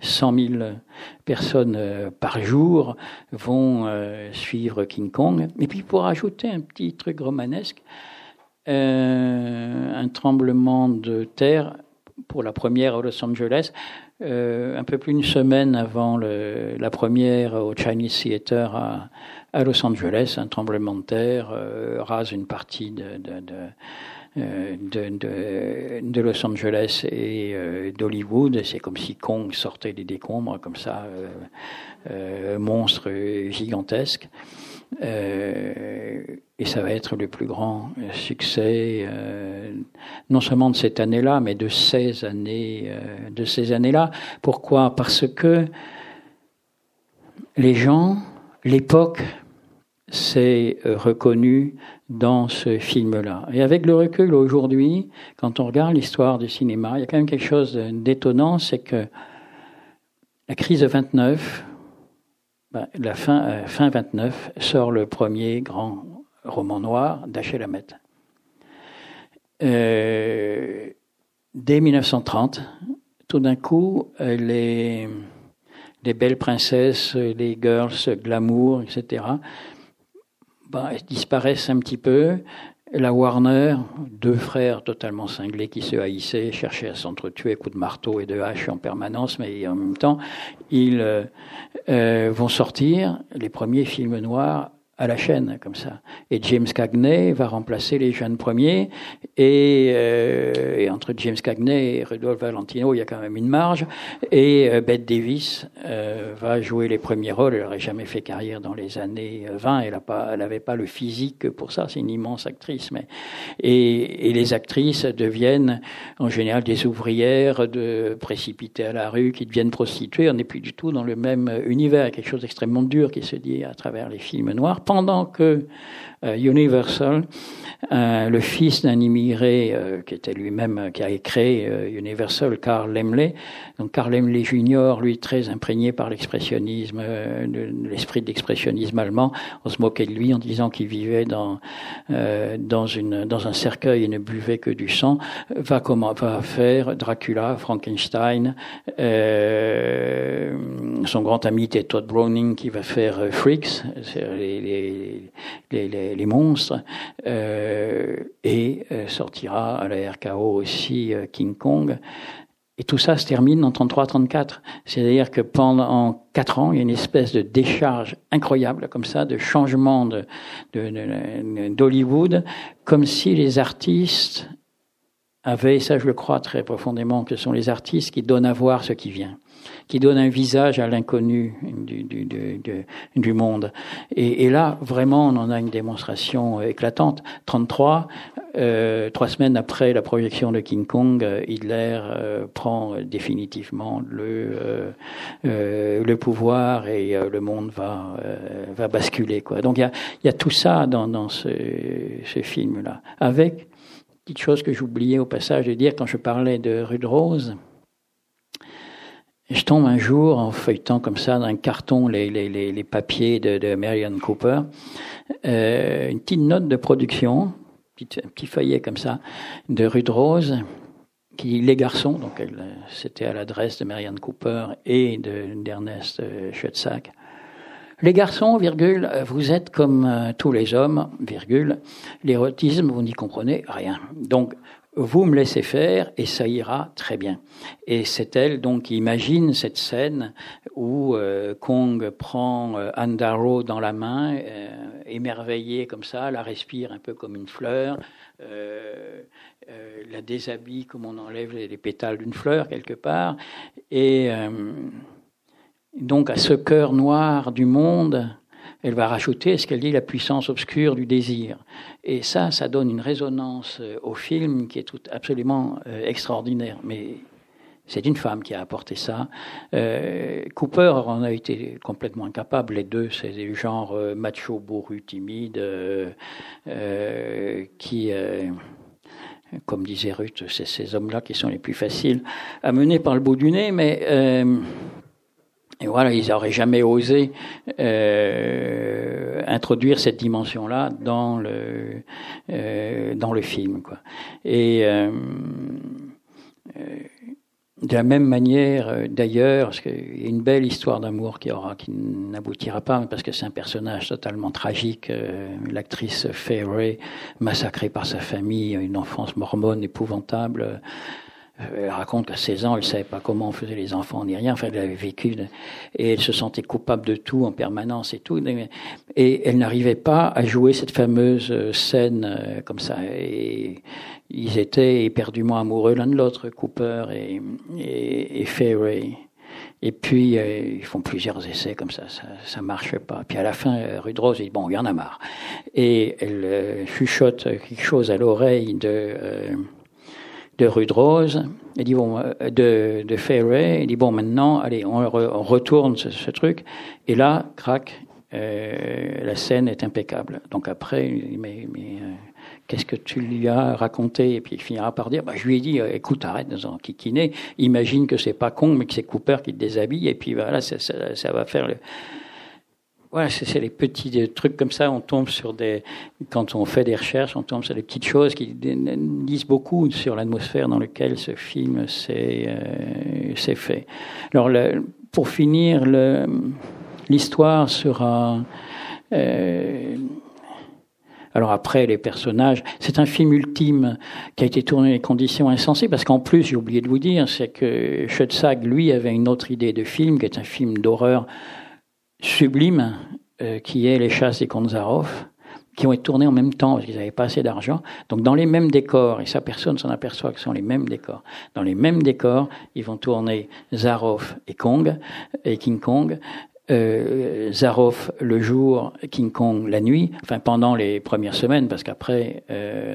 Cent mille personnes euh, par jour vont suivre King Kong. Et puis pour ajouter un petit truc romanesque, euh, un tremblement de terre pour la première à Los Angeles, euh, un peu plus d'une semaine avant la première au Chinese Theater à, à, Los Angeles, un tremblement de terre euh, rase une partie de, de, de de, Los Angeles et euh, d'Hollywood. C'est comme si Kong sortait des décombres, comme ça, euh, euh, monstre gigantesque. Euh, et ça va être le plus grand succès, euh, non seulement de cette année-là, mais de ces années, euh, de ces années-là. Pourquoi? Parce que les gens, l'époque, s'est reconnu dans ce film-là. Et avec le recul aujourd'hui, quand on regarde l'histoire du cinéma, il y a quand même quelque chose d'étonnant, c'est que la crise de 29, ben, la fin, euh, fin 29 sort le premier grand roman noir d'Achille. Euh, dès 1930, tout d'un coup, euh, les belles princesses, les girls, glamour, etc., ben, disparaissent un petit peu. La Warner, deux frères totalement cinglés qui se haïssaient, cherchaient à s'entretuer coups de marteau et de hache en permanence, mais en même temps, ils euh, vont sortir les premiers films noirs à la chaîne, comme ça. Et James Cagney va remplacer les jeunes premiers. Et, euh, et entre James Cagney et Rudolph Valentino, il y a quand même une marge. Et euh, Bette Davis euh, va jouer les premiers rôles. Elle n'aurait jamais fait carrière dans les années 20. Elle n'avait pas, pas le physique pour ça. C'est une immense actrice. Mais et, et, les actrices deviennent en général des ouvrières de précipitées à la rue, qui deviennent prostituées. On n'est plus du tout dans le même univers. Quelque chose d'extrêmement dur qui se dit à travers les films noirs pendant que euh, Universal, euh, le fils d'un immigré euh, qui était lui-même, qui a créé Universal, Carl Lemley, donc Carl Lemley Jr., lui très imprégné par l'expressionnisme, l'esprit de l'expressionnisme allemand, on se moquait de lui en disant qu'il vivait dans dans une dans un cercueil et ne buvait que du sang, va comment va faire Dracula, Frankenstein, son grand ami était Todd Browning qui va faire Freaks, les, les, les, les monstres, euh, et euh, sortira à la RKO aussi euh, King Kong. Et tout ça se termine en 33-34. C'est-à-dire que pendant quatre ans, il y a une espèce de décharge incroyable, comme ça, de changement de, d'Hollywood, comme si les artistes avaient, ça je le crois très profondément, que ce sont les artistes qui donnent à voir ce qui vient qui donne un visage à l'inconnu du, du, du, du, monde. Et, et, là, vraiment, on en a une démonstration éclatante. 33, euh, trois semaines après la projection de King Kong, Hitler euh, prend définitivement le, euh, euh le pouvoir et euh, le monde va, va basculer. Quoi. Donc il y a, y a tout ça dans, dans ce, ce film-là. Avec, petite chose que j'oubliais au passage de dire quand je parlais de Rue de Rose, je tombe un jour en feuilletant comme ça dans un carton les, les, les, papiers de, de Marion Cooper, euh, une petite note de production, un petit feuillet comme ça, de Rue de Rose, qui dit Les garçons, donc c'était à l'adresse de Marianne Cooper et d'Ernest de, Schwetzak. Les garçons, virgule, vous êtes comme euh, tous les hommes, virgule, l'érotisme, vous n'y comprenez rien. Donc, vous me laissez faire et ça ira très bien. Et c'est elle donc qui imagine cette scène où euh, Kong prend euh, Anne Darrow dans la main, euh, émerveillée comme ça, la respire un peu comme une fleur, la déshabille comme on enlève les, les pétales d'une fleur quelque part, et donc à ce cœur noir du monde, elle va rajouter ce qu'elle dit la puissance obscure du désir. Et ça, ça donne une résonance euh, au film qui est tout, absolument euh, extraordinaire. Mais c'est une femme qui a apporté ça. Euh, Cooper en a été complètement incapable. Les deux, c'est du genre macho, bourru, timide, qui, comme disait Ruth, c'est ces hommes-là qui sont les plus faciles à mener par le bout du nez. Mais et voilà, ils n'auraient jamais osé euh, introduire cette dimension-là dans le euh, dans le film, quoi. Et euh, euh de la même manière, euh, d'ailleurs, qu'il y a une belle histoire d'amour qui aura, qui n'aboutira pas, parce que c'est un personnage totalement tragique. L'actrice Fay Ray, massacrée par sa famille, une enfance mormone épouvantable. Euh, elle raconte qu'à 16 ans, elle ne savait pas comment on faisait les enfants ni rien. Enfin, elle avait vécu et elle se sentait coupable de tout en permanence et tout. Et elle n'arrivait pas à jouer cette fameuse euh, scène euh, comme ça. Et ils étaient éperdument amoureux l'un de l'autre, Cooper et, et, et Et puis, ils font plusieurs essais comme ça, ça, ça marche pas. Puis à la fin, Rudrose dit, bon, il y en a marre. Et elle chuchote quelque chose à l'oreille de de Rue de Rose, il dit bon, euh, de, de il dit bon maintenant, allez, on, retourne ce, truc, et là, crac, euh, la scène est impeccable. Donc après, il dit mais, mais euh, qu'est-ce que tu lui as raconté? Et puis il finira par dire, bah, je lui ai dit, écoute, arrête de kikiner, imagine que c'est pas con, mais que c'est Cooper qui te déshabille, et puis voilà, ça, ça va faire le voilà, c'est les petits trucs comme ça. On tombe sur des, quand on fait des recherches, on tombe sur des petites choses qui disent beaucoup sur l'atmosphère dans laquelle ce film s'est euh, fait. Alors, le, pour finir, l'histoire sera. Euh, alors après, les personnages, c'est un film ultime qui a été tourné dans des conditions insensées, parce qu'en plus, j'ai oublié de vous dire, c'est que Schoetzag, lui, avait une autre idée de film, qui est un film d'horreur sublime euh, qui est Les chasses des Konzarov, qui ont été tournés en même temps parce qu'ils n'avaient pas assez d'argent. Donc dans les mêmes décors, et ça personne s'en aperçoit que ce sont les mêmes décors. Dans les mêmes décors, ils vont tourner Zarov et Kong et King Kong. Euh, Zarov le jour, King Kong la nuit, enfin pendant les premières semaines, parce qu'après euh,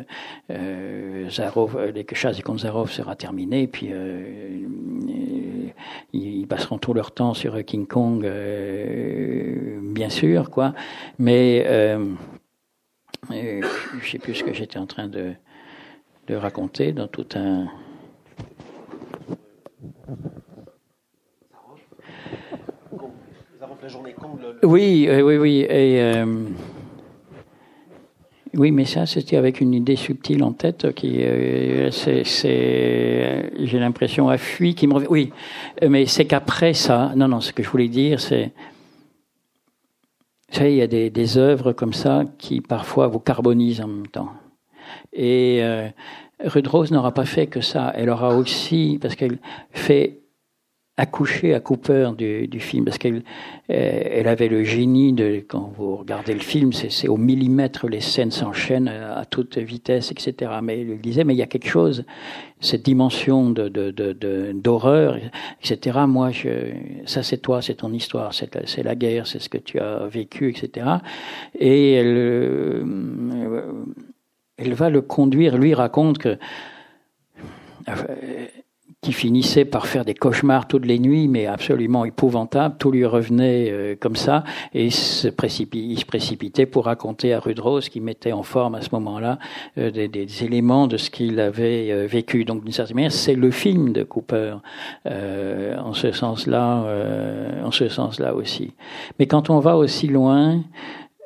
euh, Zarov, les chasses des Konzarov sera terminé, et puis euh, ils passeront tout leur temps sur King Kong, euh, bien sûr, quoi. Mais euh, euh, je sais plus ce que j'étais en train de, de raconter dans tout un. Oui, oui, oui. Et, oui, mais ça, c'était avec une idée subtile en tête qui, euh, c'est, j'ai l'impression, a fui, qui me revient. Oui, mais c'est qu'après ça, non, non, ce que je voulais dire, c'est, vous savez, il y a des, des œuvres comme ça qui parfois vous carbonisent en même temps. Et euh, Rose n'aura pas fait que ça. Elle aura aussi, parce qu'elle fait accouché à Cooper du, du film parce qu'elle euh, elle avait le génie de quand vous regardez le film c'est au millimètre les scènes s'enchaînent à toute vitesse etc mais elle disait mais il y a quelque chose cette dimension de d'horreur de, de, etc moi je ça c'est toi c'est ton histoire c'est la guerre c'est ce que tu as vécu etc et elle euh, elle va le conduire. Lui raconte que euh, qui finissait par faire des cauchemars toutes les nuits, mais absolument épouvantables. Tout lui revenait euh, comme ça, et se, il se, précipitait pour raconter à Rudrose, qui mettait en forme à ce moment-là euh, des, des, éléments de ce qu'il avait euh, vécu. Donc d'une certaine manière, c'est le film de Cooper en ce sens-là, en ce sens-là aussi. Mais quand on va aussi loin,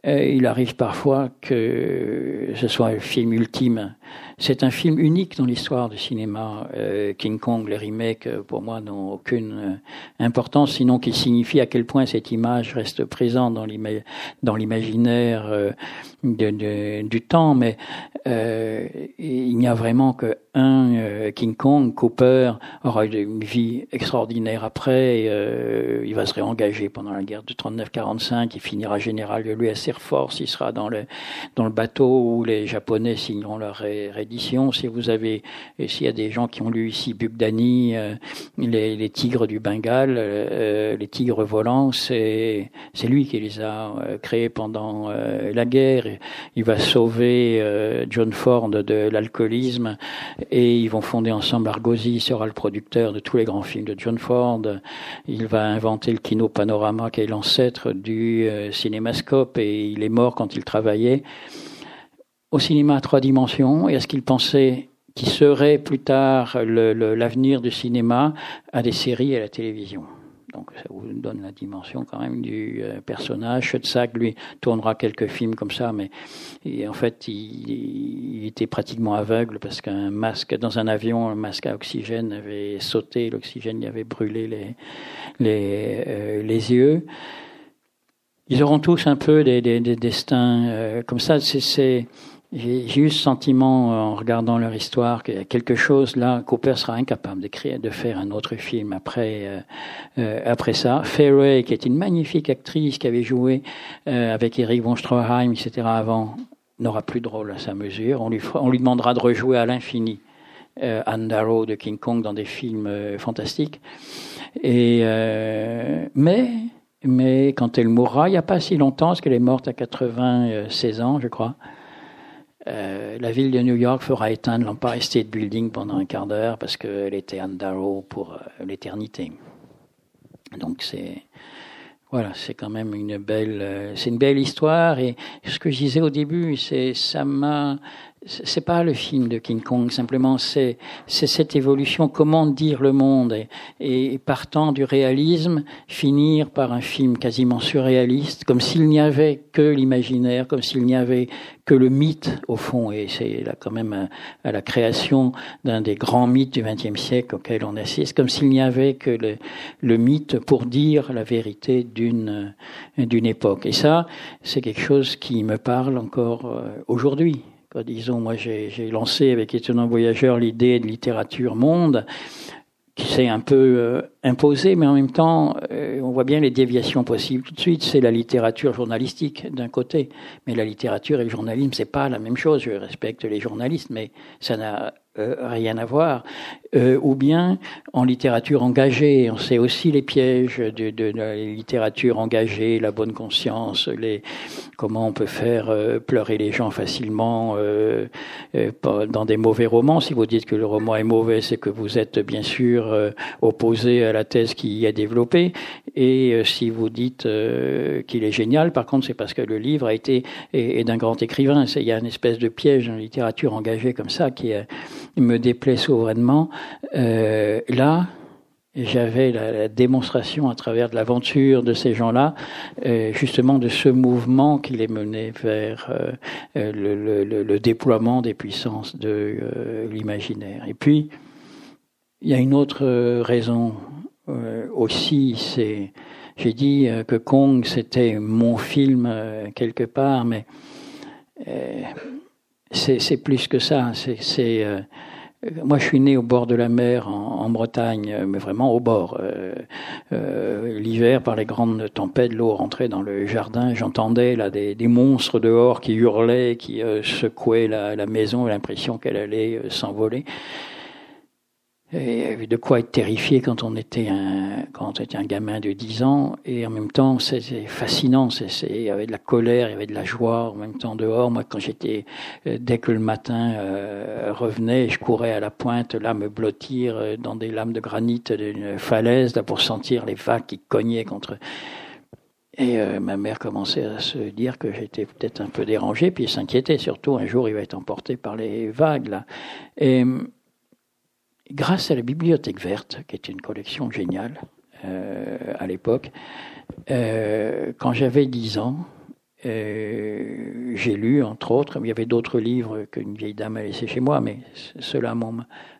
il arrive parfois que ce soit un film ultime c'est un film unique dans l'histoire du cinéma. Euh, King Kong, les remakes, euh, pour moi, n'ont aucune euh, importance, sinon qu'ils signifient à quel point cette image reste présente dans l'imaginaire du temps. Mais il n'y a vraiment que un King Kong. Cooper aura une vie extraordinaire après. il va se réengager pendant la guerre de 39-45. Il finira général de l'US Air Force. Il sera dans le, dans le bateau où les Japonais signeront leur Si vous avez, s'il y a des gens qui ont lu ici Bugdani, euh, les, tigres du Bengale, euh, les tigres volants, c'est lui qui les a euh, créés pendant la guerre. Il va sauver John Ford de l'alcoolisme et ils vont fonder ensemble Argosy. Il sera le producteur de tous les grands films de John Ford. Il va inventer le Kino Panorama qui est l'ancêtre du cinémascope et il est mort quand il travaillait au cinéma à trois dimensions et à ce qu'il pensait qui serait plus tard l'avenir du cinéma à des séries et à la télévision. Donc ça vous donne la dimension quand même du euh, personnage. Schutzak, lui, tournera quelques films comme ça, mais en fait, il, était pratiquement aveugle parce qu'un masque dans un avion, un masque à oxygène avait sauté, l'oxygène y avait brûlé les, les, euh, les yeux. Ils auront tous un peu des destins euh, comme ça. C'est j'ai eu ce sentiment en regardant leur histoire qu'il y a quelque chose là. Cooper sera incapable d'écrire, de faire un autre film après euh, euh après ça. Fairway, qui est une magnifique actrice qui avait joué euh, avec Eric von Stroheim, etc. avant, n'aura plus de rôle à sa mesure. On lui on lui demandera de rejouer à l'infini euh, Anne Darrow de King Kong dans des films euh, fantastiques. Et mais mais quand elle mourra, il n'y a pas si longtemps, parce qu'elle est morte à 96 ans, je crois. Euh, la ville de New York fera éteindre l'Empire State Building pendant un quart d'heure parce qu'elle était Anne Darrow pour euh, l'éternité. Donc c'est voilà, c'est quand même une belle, euh, c'est une belle histoire et ce que je disais au début, c'est ça m'a c'est pas le film de King Kong, simplement c'est cette évolution, comment dire le monde et, et, partant du réalisme, finir par un film quasiment surréaliste, comme s'il n'y avait que l'imaginaire, comme s'il n'y avait que le mythe au fond, et c'est là quand même à, la création d'un des grands mythes du XXe siècle auquel on assiste, comme s'il n'y avait que le, le mythe pour dire la vérité d'une d'une époque. Et ça, c'est quelque chose qui me parle encore euh, aujourd'hui disons, moi j'ai lancé avec Étonnant Voyageur l'idée de littérature monde, qui s'est un peu euh, imposée, mais en même temps, euh, on voit bien les déviations possibles tout de suite. C'est la littérature journalistique d'un côté, mais la littérature et le journalisme, c'est pas la même chose. Je respecte les journalistes, mais ça n'a euh, rien à voir, euh, ou bien en littérature engagée. On sait aussi les pièges de, de, la littérature engagée, la bonne conscience, les, comment on peut faire euh, pleurer les gens facilement dans des mauvais romans. Si vous dites que le roman est mauvais, c'est que vous êtes bien sûr opposé à la thèse qui y est développée. Et si vous dites qu'il est génial, par contre, c'est parce que le livre a été est, d'un grand écrivain. Il y a une espèce de piège dans la littérature engagée comme ça qui est me déplaît souverainement. Euh, là, j'avais la, démonstration à travers de l'aventure de ces gens-là, euh, justement de ce mouvement qui les menait vers euh, le, déploiement des puissances de l'imaginaire. Et puis, il y a une autre raison aussi, c'est, j'ai dit que Kong c'était mon film quelque part, mais c'est plus que ça. Moi, je suis né au bord de la mer en, Bretagne, mais vraiment au bord. Euh, euh, L'hiver, par les grandes tempêtes, l'eau rentrait dans le jardin. J'entendais là des, des, monstres dehors qui hurlaient, qui euh, secouaient la, la maison, l'impression qu'elle allait s'envoler. Et de quoi être terrifié quand on était un, quand on était un gamin de 10 ans. Et en même temps, c'est fascinant. C'est, il y avait de la colère, il y avait de la joie en même temps dehors. Moi, quand j'étais, euh, dès que le matin euh, revenait, je courais à la pointe, là, me blottir euh, dans des lames de granit d'une falaise, là, pour sentir les vagues qui cognaient contre. Et ma mère commençait à se dire que j'étais peut-être un peu dérangé, puis s'inquiétait surtout. Un jour, il va être emporté par les vagues, là. Et, grâce à la Bibliothèque verte, qui était une collection géniale euh, à l'époque, euh, quand j'avais 10 ans, euh, j'ai lu, entre autres, il y avait d'autres livres qu'une vieille dame a laissé chez moi, mais ceux-là m'ont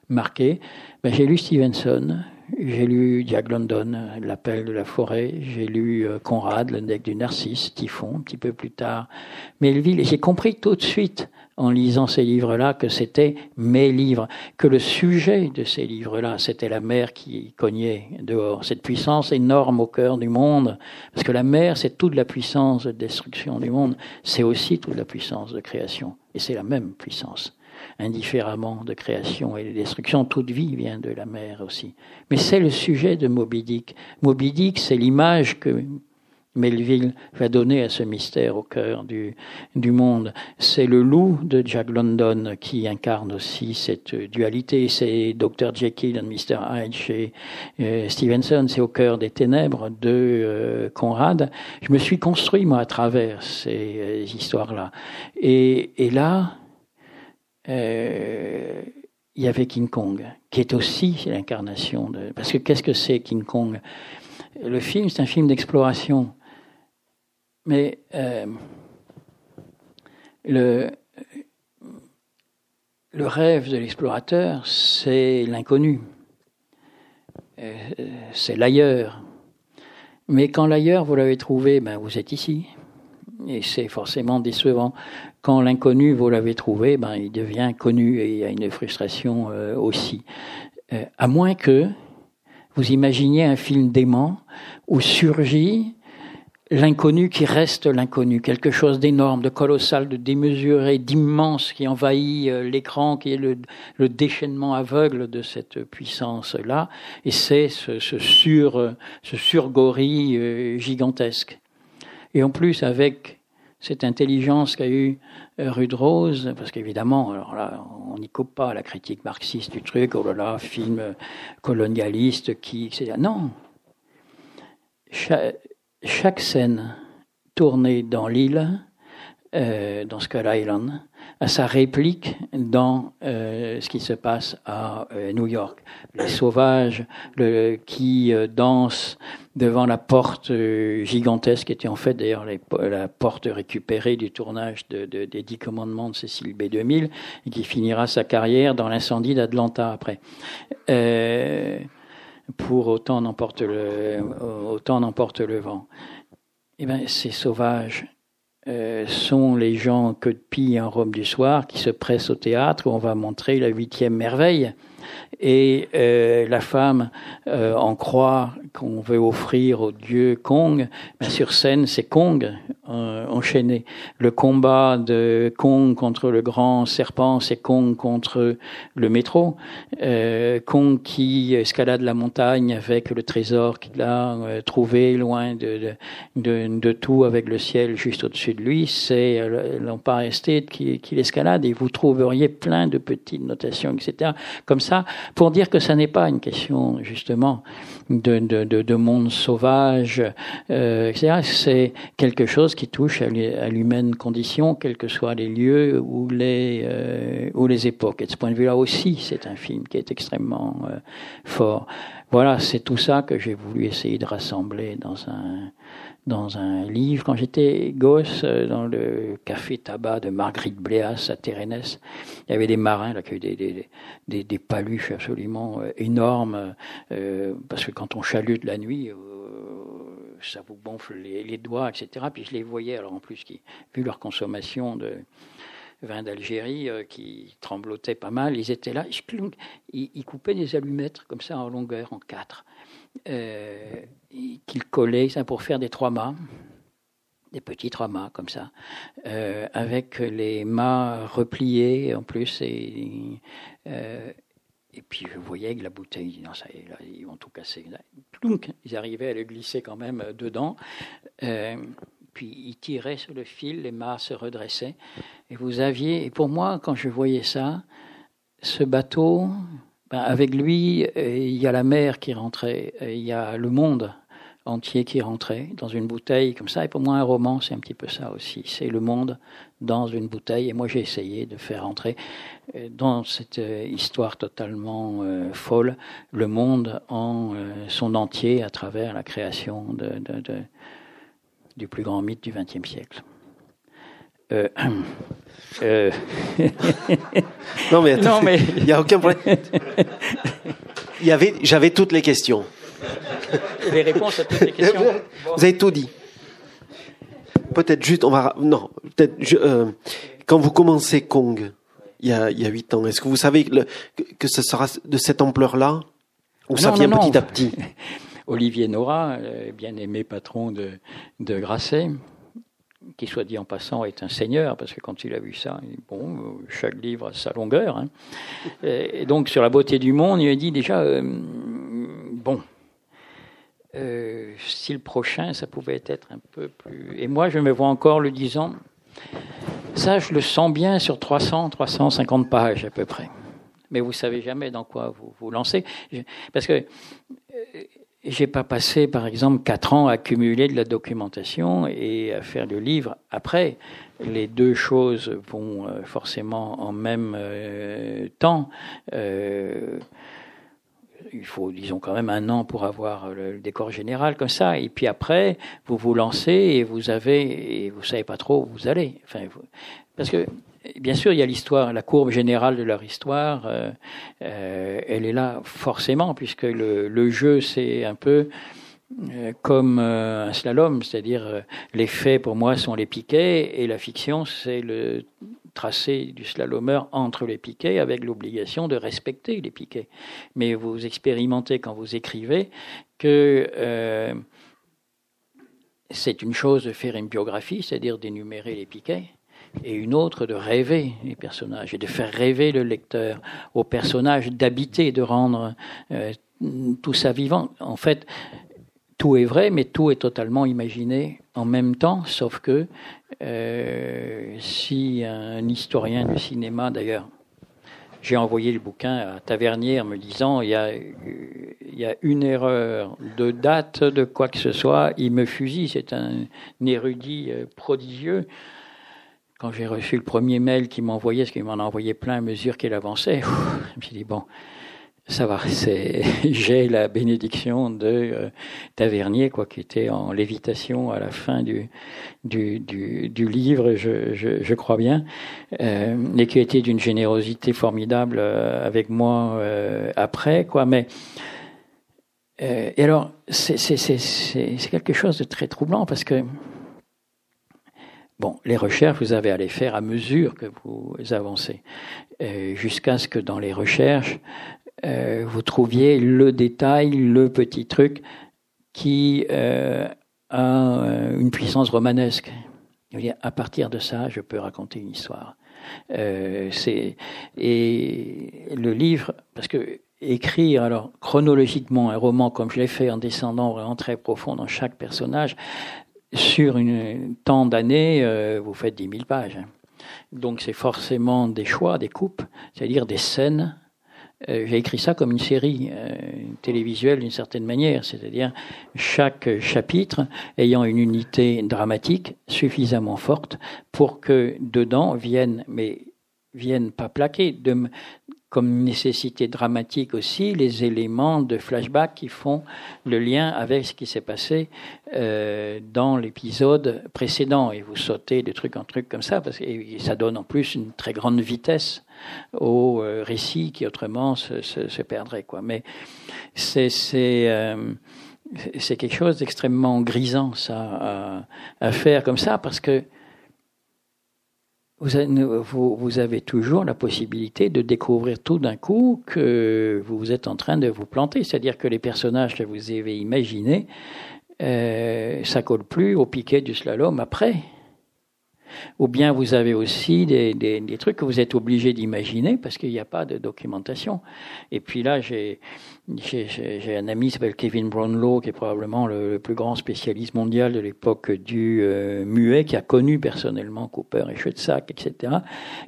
marqué. Ben, j'ai lu Stevenson, j'ai lu Jack London, L'appel de la forêt, j'ai lu euh, Conrad, Le deck du Narcisse, Typhon, un petit peu plus tard, Melville, et j'ai compris tout de suite en lisant ces livres-là que c'était mes livres, que le sujet de ces livres-là, c'était la mer qui cognait dehors, cette puissance énorme au cœur du monde, parce que la mer, c'est toute la puissance de destruction du monde, c'est aussi toute la puissance de création, et c'est la même puissance indifféremment de création et de destruction. Toute vie vient de la mer aussi. Mais c'est le sujet de Moby Dick. Moby Dick, c'est l'image que Melville va donner à ce mystère au cœur du, du monde. C'est le loup de Jack London qui incarne aussi cette dualité. C'est Dr. Jekyll et Mr. Hyde chez euh, Stevenson. C'est au cœur des ténèbres de euh, Conrad. Je me suis construit, moi, à travers ces euh, histoires-là. Et, et là, il y avait King Kong, qui est aussi l'incarnation de... Parce que qu'est-ce que c'est King Kong? Le film, c'est un film d'exploration mais euh, le, rêve de l'explorateur, c'est l'inconnu, euh, c'est l'ailleurs. Mais quand l'ailleurs, vous l'avez trouvé, ben, vous êtes ici. Et c'est forcément décevant. Quand l'inconnu, vous l'avez trouvé, ben, il devient connu et il y a une frustration euh, aussi. à moins que vous imaginiez un film dément où surgit l'inconnu qui reste l'inconnu, quelque chose d'énorme, de colossal, de démesuré, d'immense qui envahit euh, l'écran, qui est le, déchaînement aveugle de cette puissance-là, et c'est ce, ce, sur, ce surgorille euh, gigantesque. Et en plus, avec cette intelligence qu'a eu euh, Rose, parce qu'évidemment, alors là, on n'y coupe pas la critique marxiste du truc, oh là là, film colonialiste qui, etc. Non chaque scène tournée dans l'île, euh, dans Skull Island, a sa réplique dans euh, ce qui se passe à euh, New York. Les sauvages le, qui dansent devant la porte gigantesque, qui était en fait d'ailleurs la porte récupérée du tournage de, des Dix Commandements de Cécile B2000, et qui finira sa carrière dans l'incendie d'Atlanta après pour autant autant n'emporte le vent. Eh bien, ces sauvages euh, sont les gens que pillent en Rome du soir qui se pressent au théâtre où on va montrer la huitième merveille. Et euh, la femme euh, en croit qu'on veut offrir au dieu Kong. Mais sur scène, c'est Kong euh, enchaîné. Le combat de Kong contre le grand serpent, c'est Kong contre le métro. Euh, Kong qui escalade la montagne avec le trésor qu'il a euh, trouvé loin de, de, de, tout, avec le ciel juste au-dessus de lui. C'est l'Empire Estate qui, qui l'escalade et vous trouveriez plein de petites notations, etc. Comme ça, pour dire que ça n'est pas une question justement de, de, de monde sauvage, euh, etc. C'est quelque chose qui touche à l'humaine condition, quels que soient les lieux ou les, euh, ou les époques. Et de ce point de vue-là aussi, c'est un film qui est extrêmement euh, fort. Voilà, c'est tout ça que j'ai voulu essayer de rassembler dans un dans un livre. Quand j'étais gosse, euh, dans le café tabac de Marguerite Bléas à Térénès, il y avait des marins là, qui avaient des, paluches absolument euh, énormes, euh, parce que quand on chalute la nuit, ça vous gonfle les, doigts, etc. Puis je les voyais, alors en plus, vu leur consommation de vin d'Algérie, qui tremblotait pas mal, ils étaient là, ils coupaient des allumettes comme ça en longueur, en quatre euh, qu'il collait ça, pour faire des trois mâts, des petits trois mâts comme ça, euh, avec les mâts repliés en plus. Et, euh, puis je voyais que la bouteille, non, ça, là, ils vont tout casser. Donc, ils arrivaient à le glisser quand même dedans. Euh, puis ils tiraient sur le fil, les mâts se redressaient. Et vous aviez, et pour moi, quand je voyais ça, ce bateau, ben, avec lui, euh, il y a la mer qui rentrait, il y a le monde entier qui rentrait dans une bouteille comme ça. Et pour moi, un roman, c'est un petit peu ça aussi. C'est le monde dans une bouteille. Et moi, j'ai essayé de faire entrer euh, dans cette euh, histoire totalement folle le monde en son entier à travers la création du plus grand mythe du XXe siècle. Euh, euh, non mais non mais il n'y a aucun problème. Il y avait, j'avais toutes les questions. Les réponses à toutes les questions. Vous avez tout dit. Peut-être juste, on va, non, peut-être, euh, quand vous commencez Kong, il y a, il y a 8 ans, est-ce que vous savez que, que ce sera de cette ampleur-là Ou ça vient petit à petit? Olivier Nora, bien aimé patron de, de Grasset, qui soit dit en passant est un seigneur, parce que quand il a vu ça, il dit, bon, chaque livre a sa longueur. Hein. Et donc sur la beauté du monde, il a dit déjà, euh, bon, euh, si le prochain, ça pouvait être un peu plus... Et moi, je me vois encore le disant, ça, je le sens bien sur 300, 350 pages à peu près. Mais vous savez jamais dans quoi vous vous lancez. Parce que euh, j'ai pas passé, par exemple, quatre ans à accumuler de la documentation et à faire le livre après. Les deux choses vont euh, forcément en même euh, temps. Euh, il faut, disons, quand même un an pour avoir le décor général comme ça. Et puis après, vous vous lancez et vous avez, et vous savez pas trop où vous allez. Enfin, parce que bien sûr, il y a l'histoire, la courbe générale de leur histoire. Euh, euh, elle est là forcément, puisque le, jeu, c'est un peu euh, comme un slalom, c'est-à-dire les faits pour moi sont les piquets et la fiction, c'est le tracé du slalomeur entre les piquets avec l'obligation de respecter les piquets. Mais vous expérimentez quand vous écrivez que c'est une chose de faire une biographie, c'est-à-dire d'énumérer les piquets, et une autre de rêver les personnages et de faire rêver le lecteur aux personnages, d'habiter, de rendre euh, tout ça vivant. En fait, tout est vrai, mais tout est totalement imaginé en même temps, sauf que euh, si un historien du cinéma, d'ailleurs, j'ai envoyé le bouquin à Tavernière me disant il y, a, il y a une erreur de date de quoi que ce soit, il me fusille, c'est un érudit euh, prodigieux quand j'ai reçu le premier mail qu'il m'envoyait, parce qu'il m'en a envoyé plein à mesure qu'il avançait, je me suis dit, bon, ça va, j'ai la bénédiction de euh, Tavernier, quoi, qui était en lévitation à la fin du, du, du, du livre, je, je, je, crois bien, euh, et qui a été d'une générosité formidable euh, avec moi euh, après, quoi, mais et alors, c'est quelque chose de très troublant parce que Bon, les recherches, vous avez à les faire à mesure que vous avancez, euh, jusqu'à ce que dans les recherches, euh, vous trouviez le détail, le petit truc qui euh, a une puissance romanesque. À partir de ça, je peux raconter une histoire. c'est et le livre, parce que écrire alors chronologiquement un roman comme je l'ai fait en descendant vraiment très profond dans chaque personnage, sur une temps d'années, euh, vous faites 10 000 pages. Donc c'est forcément des choix, des coupes, c'est-à-dire des scènes. Euh, j'ai écrit ça comme une série euh, télévisuelle d'une certaine manière, c'est-à-dire chaque chapitre ayant une unité dramatique suffisamment forte pour que dedans viennent, mais viennent pas plaquer, de, comme nécessité dramatique aussi les éléments de flashback qui font le lien avec ce qui s'est passé euh, dans l'épisode précédent. Et vous sautez de truc en truc comme ça, parce que ça donne en plus une très grande vitesse au euh, récit qui autrement se, se, se perdrait. Quoi. Mais c'est euh, c'est quelque chose d'extrêmement grisant ça à, à faire comme ça, parce que vous, avez toujours la possibilité de découvrir tout d'un coup que vous êtes en train de vous planter. C'est-à-dire que les personnages que vous avez imaginés, euh, ça plus au piquet du slalom après. Ou bien vous avez aussi des, trucs que vous êtes obligé d'imaginer parce qu'il n'y a pas de documentation. Et puis là, j'ai un ami qui s'appelle Kevin Brownlow, qui est probablement le, plus grand spécialiste mondial de l'époque du euh, muet, qui a connu personnellement Cooper et Schwetzak, etc.,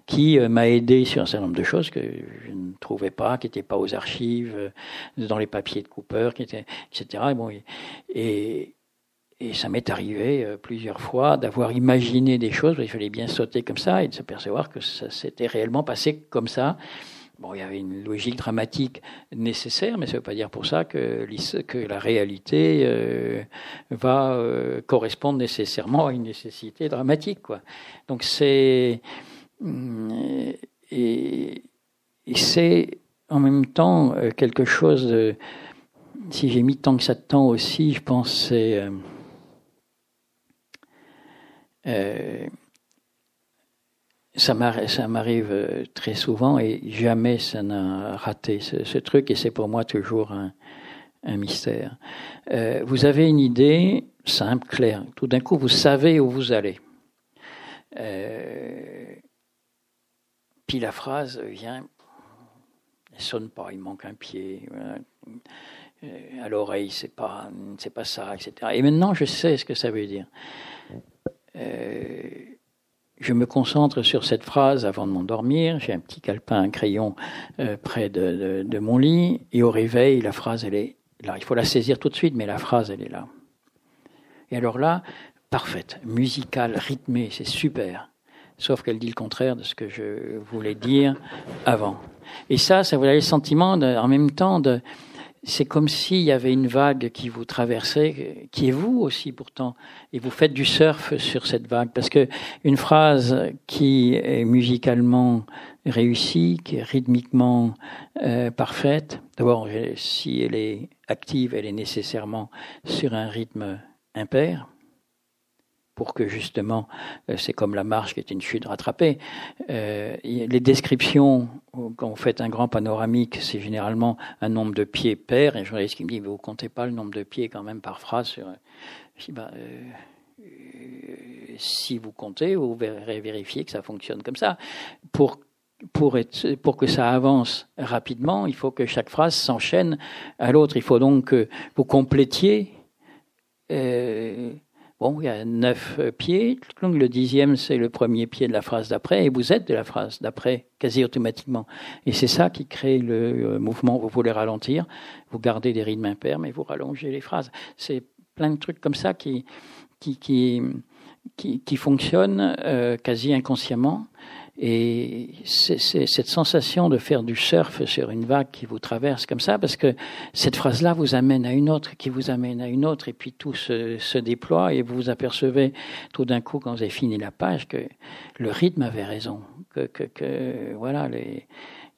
qui euh, m'a aidé sur un certain nombre de choses que je ne trouvais pas, qui n'étaient pas aux archives, euh, dans les papiers de Cooper, etc. Et ça m'est arrivé euh, plusieurs fois d'avoir imaginé des choses, il fallait bien sauter comme ça et de se percevoir que ça s'était réellement passé comme ça. Bon, il y avait une logique dramatique nécessaire, mais ça ne veut pas dire pour ça que, que la réalité euh, va euh, correspondre nécessairement à une nécessité dramatique. Quoi. Donc c'est euh, et, c'est en même temps quelque chose. De, si j'ai mis tant que ça de temps aussi, je pense c'est ça m'arrive euh, très souvent et jamais ça n'a raté ce, truc et c'est pour moi toujours un, mystère. Euh, vous avez une idée simple, claire. Tout d'un coup, vous savez où vous allez. Euh, puis la phrase vient, elle sonne pas, il manque un pied. à l'oreille, c'est pas, c'est pas ça, etc. Et maintenant, je sais ce que ça veut dire je me concentre sur cette phrase avant de m'endormir. J'ai un petit calepin, un crayon euh, près de, de, mon lit. Et au réveil, la phrase, elle est là. Il faut la saisir tout de suite, mais la phrase, elle est là. Et alors là, parfaite, musicale, rythmée, c'est super. Sauf qu'elle dit le contraire de ce que je voulais dire avant. Et ça, ça vous donne le sentiment en même temps de, c'est comme s'il y avait une vague qui vous traversait, qui est vous aussi pourtant, et vous faites du surf sur cette vague, parce que une phrase qui est musicalement réussie, qui est rythmiquement euh, parfaite, d'abord si elle est active, elle est nécessairement sur un rythme impair, pour que justement, euh, c'est comme la marche qui est une chute rattrapée. Euh, les descriptions, quand vous faites un grand panoramique, c'est généralement un nombre de pieds pair. Et un journaliste qui me dit, vous comptez pas le nombre de pieds quand même par phrase sur... Je dis, euh, si vous comptez, vous verrez vérifier que ça fonctionne comme ça. Pour pour, être, pour que ça avance rapidement, il faut que chaque phrase s'enchaîne à l'autre. Il faut donc que vous complétiez euh, Bon, il y a neuf euh, pieds. Le dixième, c'est le premier pied de la phrase d'après, et vous êtes de la phrase d'après quasi automatiquement. Et c'est ça qui crée le euh, mouvement. Vous voulez ralentir, vous gardez des rythmes impairs, mais vous rallongez les phrases. C'est plein de trucs comme ça qui qui qui qui, fonctionnent euh, quasi inconsciemment. Et c'est cette sensation de faire du surf sur une vague qui vous traverse comme ça, parce que cette phrase-là vous amène à une autre, qui vous amène à une autre, et puis tout se, se déploie, et vous vous apercevez tout d'un coup, quand vous avez fini la page, que le rythme avait raison, que, que, que voilà, les,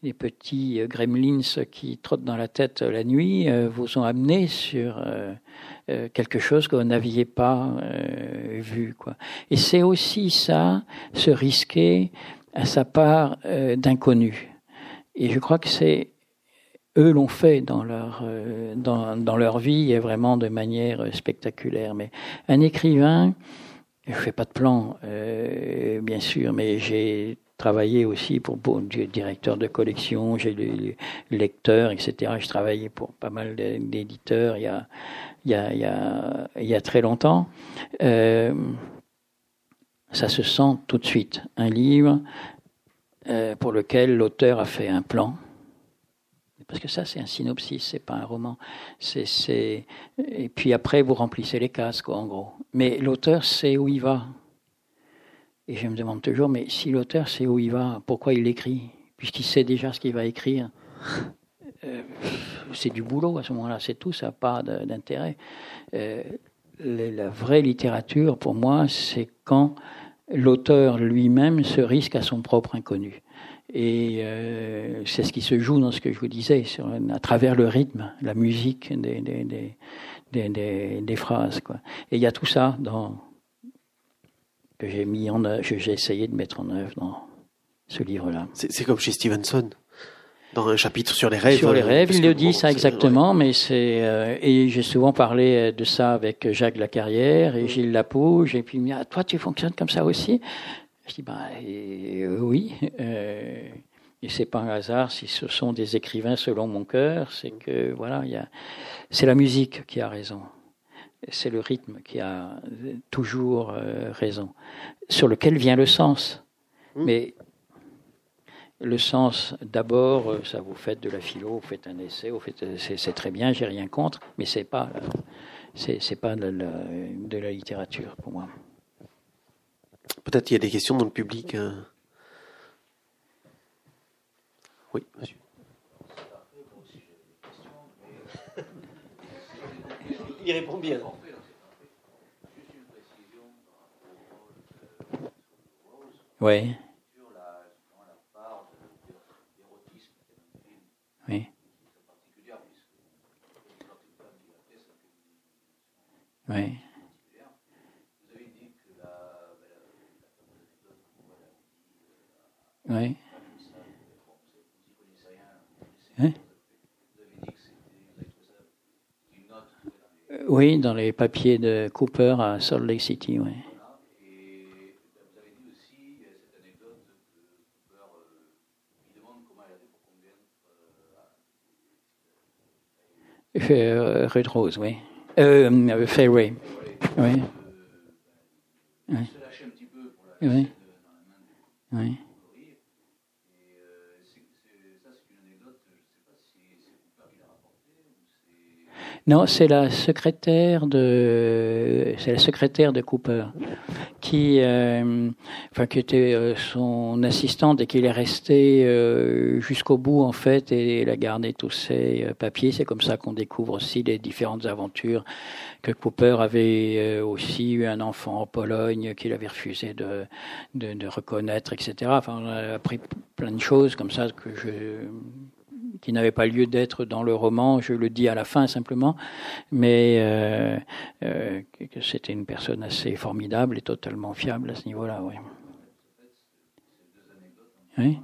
les petits gremlins qui trottent dans la tête la nuit euh, vous ont amené sur euh, euh, quelque chose que vous n'aviez pas vu. Quoi. Et c'est aussi ça, se risquer à sa part euh, d'inconnu. Et je crois que c'est eux l'ont fait dans leur euh, dans, dans, leur vie et vraiment de manière spectaculaire. Mais un écrivain, je fais pas de plan, euh, bien sûr, mais j'ai travaillé aussi pour, pour directeur de collection, j'ai le lecteur, etc. Je travaillais pour pas mal d'éditeurs il y a il y a, il y a, il y a très longtemps. Euh, ça se sent tout de suite. Un livre euh, pour lequel l'auteur a fait un plan. Parce que ça, c'est un synopsis, c'est pas un roman. Et puis après, vous remplissez les cases, quoi, en gros. Mais l'auteur sait où il va. Et je me demande toujours, mais si l'auteur sait où il va, pourquoi il écrit Puisqu'il sait déjà ce qu'il va écrire. Euh, c'est du boulot à ce moment-là, c'est tout, ça n'a pas d'intérêt. Euh, la vraie littérature, pour moi, c'est quand l'auteur lui-même se risque à son propre inconnu. Et euh, c'est ce qui se joue dans ce que je vous disais, à travers le rythme, la musique des, phrases. Quoi. Et il y a tout ça dans, que j'ai mis en j'ai essayé de mettre en œuvre dans ce livre-là. C'est comme chez Stevenson dans un chapitre sur les rêves. Sur les euh, rêves, il le dit ça exactement, mais c'est euh, et j'ai souvent parlé de ça avec Jacques Lacarrière et Gilles Lapouge, et puis il me dit ah, toi tu fonctionnes comme ça aussi? Je dis bah euh, oui. Euh, et c'est pas un hasard si ce sont des écrivains selon mon cœur, c'est que voilà, il y a, c'est la musique qui a raison, c'est le rythme qui a toujours raison, sur lequel vient le sens. Mmh. Mais le sens, d'abord, euh, ça vous faites de la philo, vous faites un essai, vous faites, c'est, très bien, j'ai rien contre, mais c'est pas, c'est, pas de la, littérature pour moi. Peut-être qu'il y a des questions dans le public. Hein. Oui, monsieur. Il répond bien. Oui. Oui. Oui. Hein? Oui, dans les papiers de Cooper à Salt Lake City, oui. Euh, Red Rose, oui. Euh, euh Fairway. Oui. Oui. Oui. oui. Non, c'est la secrétaire de, c'est la secrétaire de Cooper qui, euh, enfin, qui était euh, son assistante et qui est restée euh, jusqu'au bout en fait et elle a gardé tous ses papiers. C'est comme ça qu'on découvre aussi les différentes aventures que Cooper avait aussi eu un enfant en Pologne qu'il avait refusé de, de, de reconnaître, etc. Enfin, on a appris plein de choses comme ça que je qui n'avait pas lieu d'être dans le roman, je le dis à la fin simplement, mais euh, euh, que c'était une personne assez formidable et totalement fiable à ce niveau-là. Oui. oui.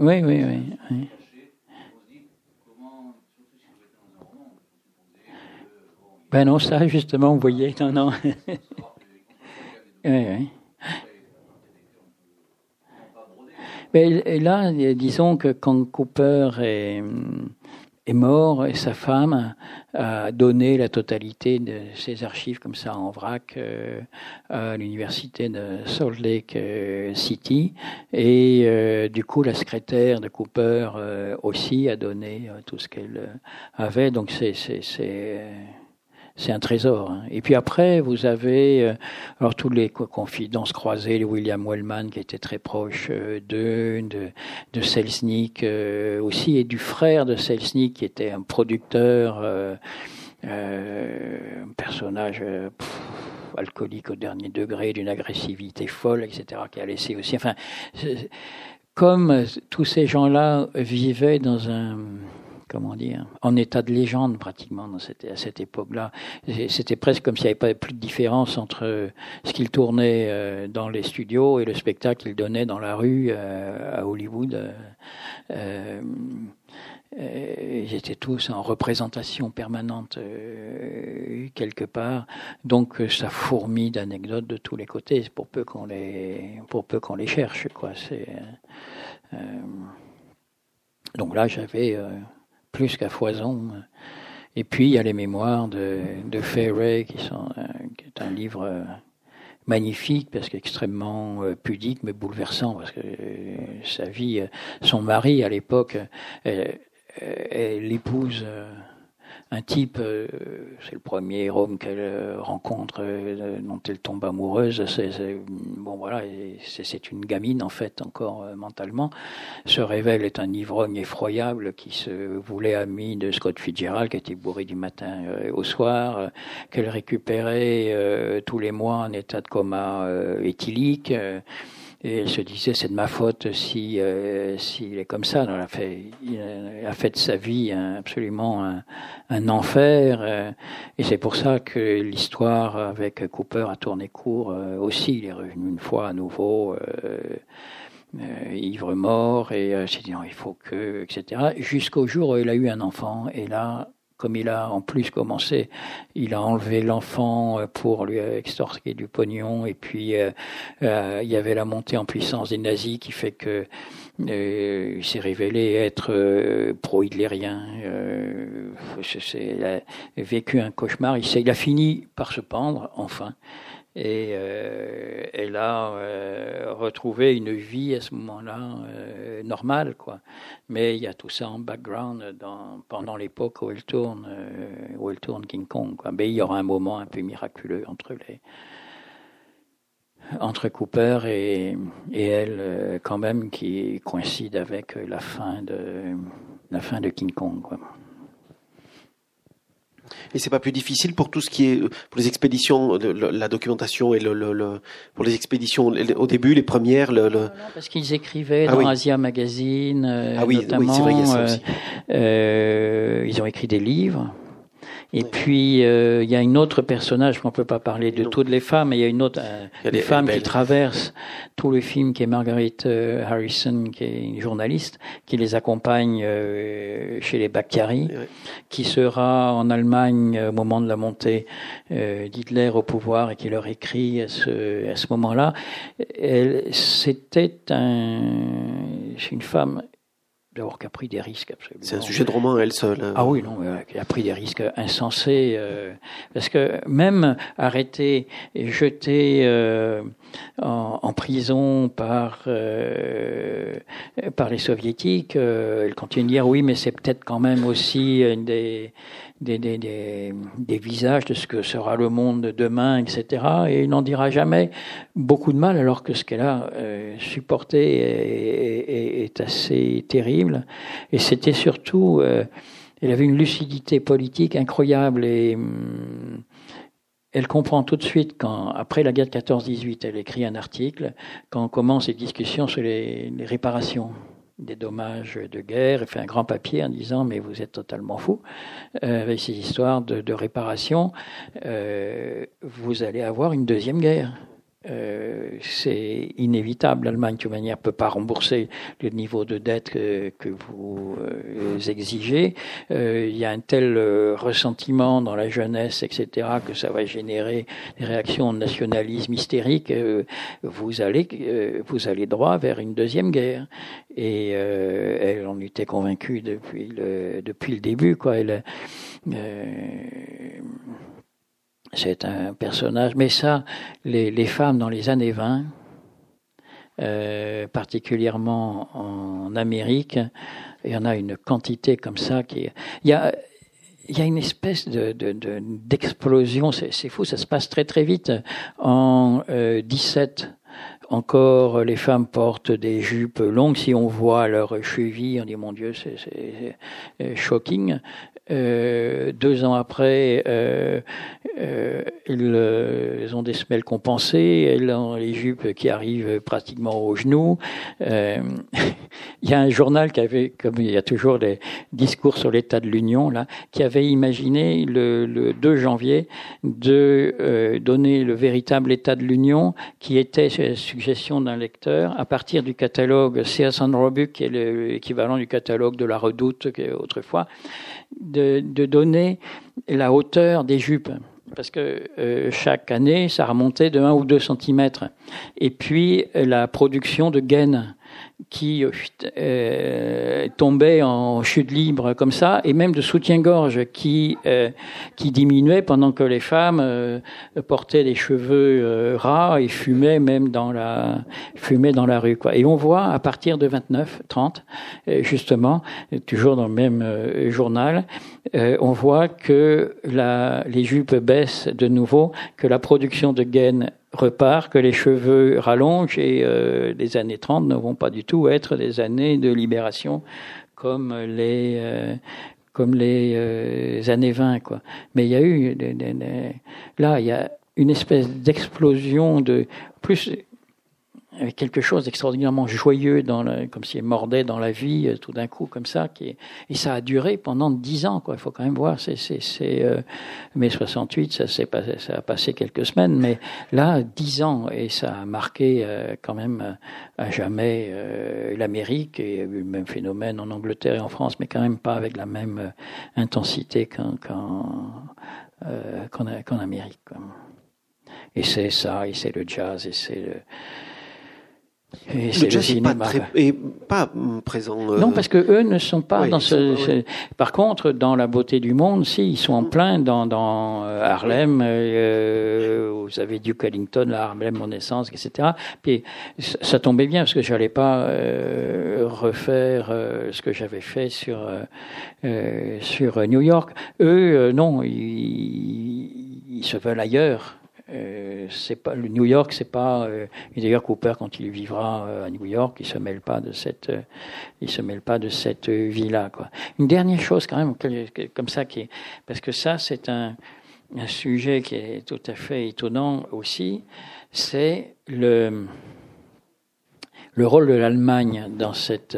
Oui, oui, oui. Ben non, ça, justement, vous voyez, non, non. oui, oui. Mais là, disons que quand Cooper est, mort sa femme a donné la totalité de ses archives comme ça en vrac euh, à l'université de Salt Lake euh, City et euh, du coup la secrétaire de Cooper aussi a donné tout ce qu'elle avait donc c'est c'est un trésor. Hein. Et puis après, vous avez euh, alors tous les confidences croisées, William Wellman qui était très proche euh, de, de, de Selznick euh, aussi, et du frère de Selznick qui était un producteur, un personnage alcoolique au dernier degré, d'une agressivité folle, etc., qui a laissé aussi. Enfin, comme tous ces gens-là vivaient dans un comment dire, en état de légende pratiquement à cette époque-là. C'était presque comme s'il n'y avait pas plus de différence entre ce qu'il tournait euh, dans les studios et le spectacle qu'il donnait dans la rue euh, à Hollywood. Euh, ils étaient tous en représentation permanente quelque part, donc ça fourmille d'anecdotes de tous les côtés, pour peu qu'on les, pour peu qu'on les cherche, quoi. Donc là, j'avais plus qu'à foison. Et puis il y a les mémoires de, de qui, sont, euh, qui est un livre euh, magnifique parce qu'extrêmement euh, pudique mais bouleversant parce que sa vie, son mari à l'époque, l'épouse un type, euh, c'est le premier homme qu'elle euh, rencontre, euh, dont elle tombe amoureuse. C'est, bon voilà, c'est, une gamine en fait encore mentalement. Se révèle est un ivrogne effroyable qui se voulait ami de Scott Fitzgerald, qui était bourré du matin au soir, qu'elle récupérait tous les mois en état de coma éthylique. Et elle se disait, c'est de ma faute si euh, s'il est comme ça. Elle a fait, il a fait de sa vie absolument un, un enfer. Euh, et c'est pour ça que l'histoire avec Cooper a tourné court euh, aussi. Il est revenu une fois à nouveau. ivre mort et s'est dit non il faut que etc jusqu'au jour où il a eu un enfant et là comme il a en plus commencé, il a enlevé l'enfant euh, pour lui extorquer du pognon, et puis euh, euh, il y avait la montée en puissance des nazis qui fait que il s'est révélé être pro-hitlérien. il a vécu un cauchemar. Il, il a fini par se pendre, enfin. Et, et, là, retrouver une vie à ce moment-là normale, quoi. Mais il y a tout ça en background dans, pendant l'époque où elle tourne, où elle tourne King Kong, quoi. Mais il y aura un moment un peu miraculeux entre les entre Cooper et, et elle, quand même, qui coïncide avec la fin de la fin de King Kong. Quoi. Et c'est pas plus difficile pour tout ce qui est pour les expéditions, la documentation et le, le, pour les expéditions au début, les premières. Le, non, parce qu'ils écrivaient ah dans Asia Magazine, euh, ah oui, notamment. Oui, vrai, il y a ça aussi. Euh, ils ont écrit des livres. Et puis euh, il y a une autre personnage qu'on peut pas parler de toutes les femmes, mais il y a une autre euh, des femmes qui traversent tout le film, qui est Margaret euh, Harrison, qui est une journaliste, qui les accompagne chez les Bakhtiari, qui sera en Allemagne au moment de la montée d'Hitler au pouvoir et qui leur écrit à ce, à ce moment-là. C'était un, une femme d'abord qui a pris des risques absolument. C'est un sujet de roman elle seule. Hein. Ah oui, non, qui a pris des risques insensés. Euh, parce que même arrêté et jeté euh, en, en, prison par euh, par les soviétiques, euh, elle continue de dire oui, mais c'est peut-être quand même aussi une des des, des, des, des, visages de ce que sera le monde demain, etc. Et il n'en dira jamais beaucoup de mal, alors que ce qu'elle a euh, supporté est, est, assez terrible. Et c'était surtout, euh, elle avait une lucidité politique incroyable et hum, elle comprend tout de suite quand, après la guerre de 14-18, elle écrit un article, quand on commence les discussions sur les, les réparations des dommages de guerre, il fait un grand papier en disant mais vous êtes totalement fou euh, avec ces histoires de, de réparation, euh, vous allez avoir une deuxième guerre. Euh, c'est inévitable. L'Allemagne, de toute manière, ne peut pas rembourser le niveau de dette que, que vous euh, exigez. Euh, il y a un tel ressentiment dans la jeunesse, etc., que ça va générer des réactions de nationalisme hystérique. vous allez, vous allez droit vers une deuxième guerre. Et elle en était convaincue depuis le, depuis le début. Quoi. Elle, c'est un personnage, mais ça, les, femmes dans les années 20, euh, particulièrement en Amérique, il y en a une quantité comme ça qui, il y a, il y a une espèce de, d'explosion, de, c'est, fou, ça se passe très très vite. En euh, 17, encore, les femmes portent des jupes longues. Si on voit leurs chevilles, on dit mon Dieu, c'est, c'est shocking. Euh, deux ans après, euh, euh, ils, ils, ont des semelles compensées, elles ont les jupes qui arrivent pratiquement aux genoux. Euh, il y a un journal qui avait, comme il y a toujours des discours sur l'état de l'Union, là, qui avait imaginé le, le 2 janvier de euh, donner le véritable état de l'Union, qui était suggestion d'un lecteur, à partir du catalogue Sears Roebuck, qui est l'équivalent du catalogue de la Redoute autrefois de, donner la hauteur des jupes parce que euh, chaque année, ça remontait de 1 ou 2 centimètres. Et puis, la production de gaines qui euh, tombait en chute libre comme ça, et même de soutien-gorge qui euh, qui diminuait pendant que les femmes euh, portaient des cheveux euh, ras et fumaient même dans la fumaient dans la rue quoi. Et on voit à partir de 29, 30, justement, toujours dans le même journal, on voit que la, les jupes baissent de nouveau, que la production de gaines repart, que les cheveux rallongent et euh, les années 30 ne vont pas du tout être des années de libération comme les euh, comme les euh, années 20 quoi. Mais il y a eu là il y a une espèce d'explosion de plus quelque chose d'extraordinairement joyeux, dans le, comme s'il mordait dans la vie, euh, tout d'un coup, comme ça. Qui, et ça a duré pendant dix ans, quoi. Il faut quand même voir. C'est, c'est, c'est euh, mai 68, ça s'est passé, ça a passé quelques semaines, mais là, dix ans, et ça a marqué euh, quand même euh, à jamais l'Amérique. Et il y a eu le même phénomène en Angleterre et en France, mais quand même pas avec la même intensité qu'en, qu'en, qu'en, qu'en Amérique. Quoi. Et c'est ça, et c'est le jazz, et c'est le Et c'est le. Pas très, et pas présent. Euh, non, parce que eux ne sont pas dans ce. Par contre, dans la beauté du monde, si ils sont en plein dans, dans euh, Harlem. Euh, vous avez Duke Ellington, Harlem, mon naissance, etc. Puis ça tombait bien parce que j'allais pas euh, refaire ce que j'avais fait sur sur New York. Eux, non, ils, ils se veulent ailleurs. Euh, c'est pas le New York, c'est pas. Euh, d'ailleurs, Cooper, quand il vivra euh, à New York, il se mêle pas de cette, euh, il se mêle pas de cette vie-là. Quoi. Une dernière chose quand même, comme ça, qui est, parce que ça, c'est un, un sujet qui est tout à fait étonnant aussi, c'est le le rôle de l'Allemagne dans cette.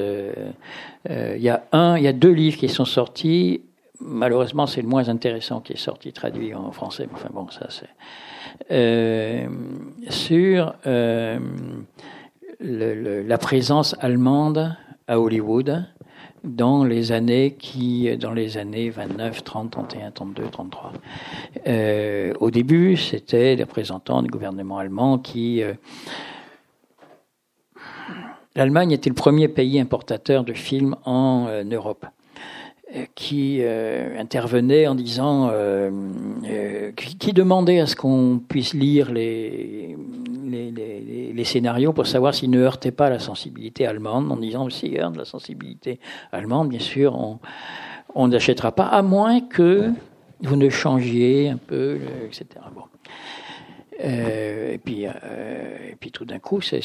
Il y a un, il y a deux livres qui sont sortis. Malheureusement, c'est le moins intéressant qui est sorti traduit en français. Enfin bon, ça c'est euh, sur euh, le, la présence allemande à Hollywood dans les années qui dans les années 29, 30, 31, 32, 33. Euh, au début, c'était des représentants du gouvernement allemand qui euh, L'Allemagne était le premier pays importateur de films en euh, Europe qui euh, intervenait en disant, euh, euh, qui, demandait à ce qu'on puisse lire les, les, scénarios pour savoir s'ils ne heurtaient pas la sensibilité allemande, en disant s'ils heurtent la sensibilité allemande, bien sûr, on n'achètera pas, à moins que vous ne changiez un peu, etc. Euh, et, puis, euh, et puis tout d'un coup, c'est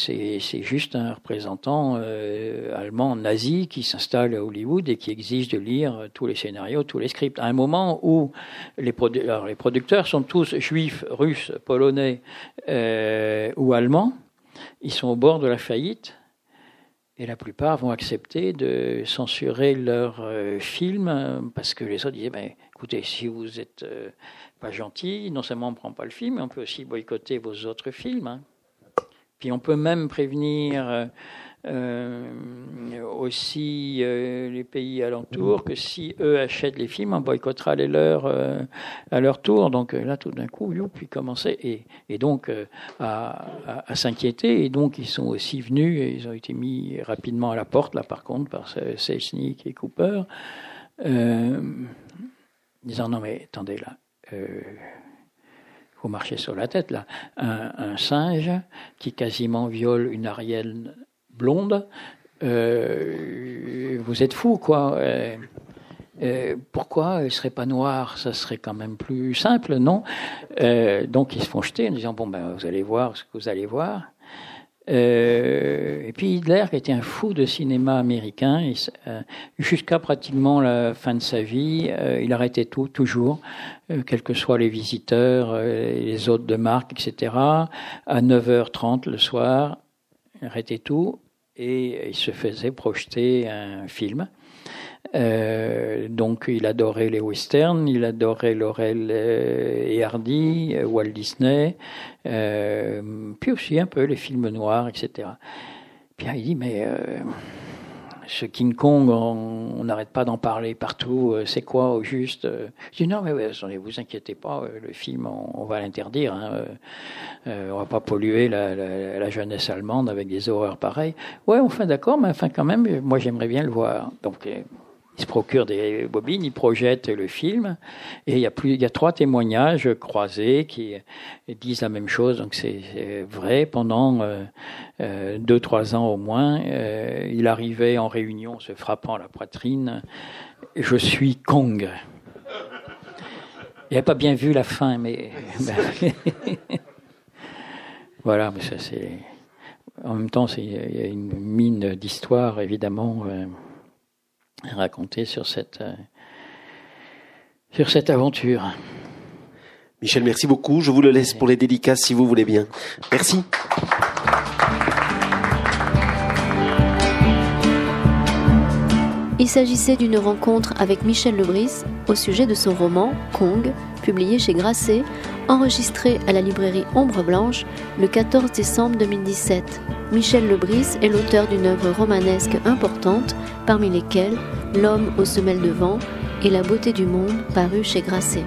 juste un représentant euh, allemand nazi qui s'installe à Hollywood et qui exige de lire tous les scénarios, tous les scripts. À un moment où les, producteurs sont tous juifs, russes, polonais ou allemands, ils sont au bord de la faillite. Et la plupart vont accepter de censurer leurs films parce que les autres disaient ben, écoutez, si vous êtes pas gentil. Non seulement on ne prend pas le film, mais on peut aussi boycotter vos autres films. Hein. Puis on peut même prévenir euh, euh, aussi euh, les pays alentours que si eux achètent les films, on boycottera les leurs à leur tour. Donc là, tout d'un coup, youp, puis commencer et, donc à, à, s'inquiéter. Et donc ils sont aussi venus et ils ont été mis rapidement à la porte, là par contre, par Selznick et Cooper, disant non mais attendez là, euh, vous marchez sur la tête là, un, singe qui quasiment viole une arienne blonde, euh, vous êtes fou quoi. Euh, pourquoi il serait pas noir Ça serait quand même plus simple, non? Donc ils se font jeter en disant bon ben vous allez voir ce que vous allez voir. Euh, et puis Hitler, était un fou de cinéma américain, euh, jusqu'à pratiquement la fin de sa vie, euh, il arrêtait tout, toujours, quels que soient les visiteurs, les hôtes de marque, etc. À 9h30 le soir, il arrêtait tout et il se faisait projeter un film. Euh, donc il adorait les westerns, il adorait Laurel et Hardy, Walt Disney, euh, puis aussi un peu les films noirs, etc. Puis il dit mais euh, ce King Kong, on n'arrête pas d'en parler partout. Euh, c'est quoi au juste Je dis non, mais vous inquiétez pas, le film, on, va l'interdire. Hein, euh, on va pas polluer la, la, la, jeunesse allemande avec des horreurs pareilles. Ouais, enfin d'accord, mais enfin quand même, moi j'aimerais bien le voir. Donc il se procure des bobines, il projette le film, et il y a plus, il y a trois témoignages croisés qui disent la même chose. Donc c'est vrai. Pendant euh, euh, deux trois ans au moins, euh, il arrivait en réunion, se frappant la poitrine. Je suis Kong. Il n'avait pas bien vu la fin, mais voilà. Mais ça c'est. En même temps, il y a une mine d'histoire évidemment raconter sur cette, euh, sur cette aventure. Michel, merci beaucoup. Je vous le laisse pour les dédicaces si vous voulez bien. Merci. Il s'agissait d'une rencontre avec Michel Lebris au sujet de son roman Kong, publié chez Grasset, enregistré à la librairie Ombre Blanche le 14 décembre 2017. Michel Lebris est l'auteur d'une œuvre romanesque importante, parmi lesquelles L'homme aux semelles de vent et La beauté du monde, paru chez Grasset.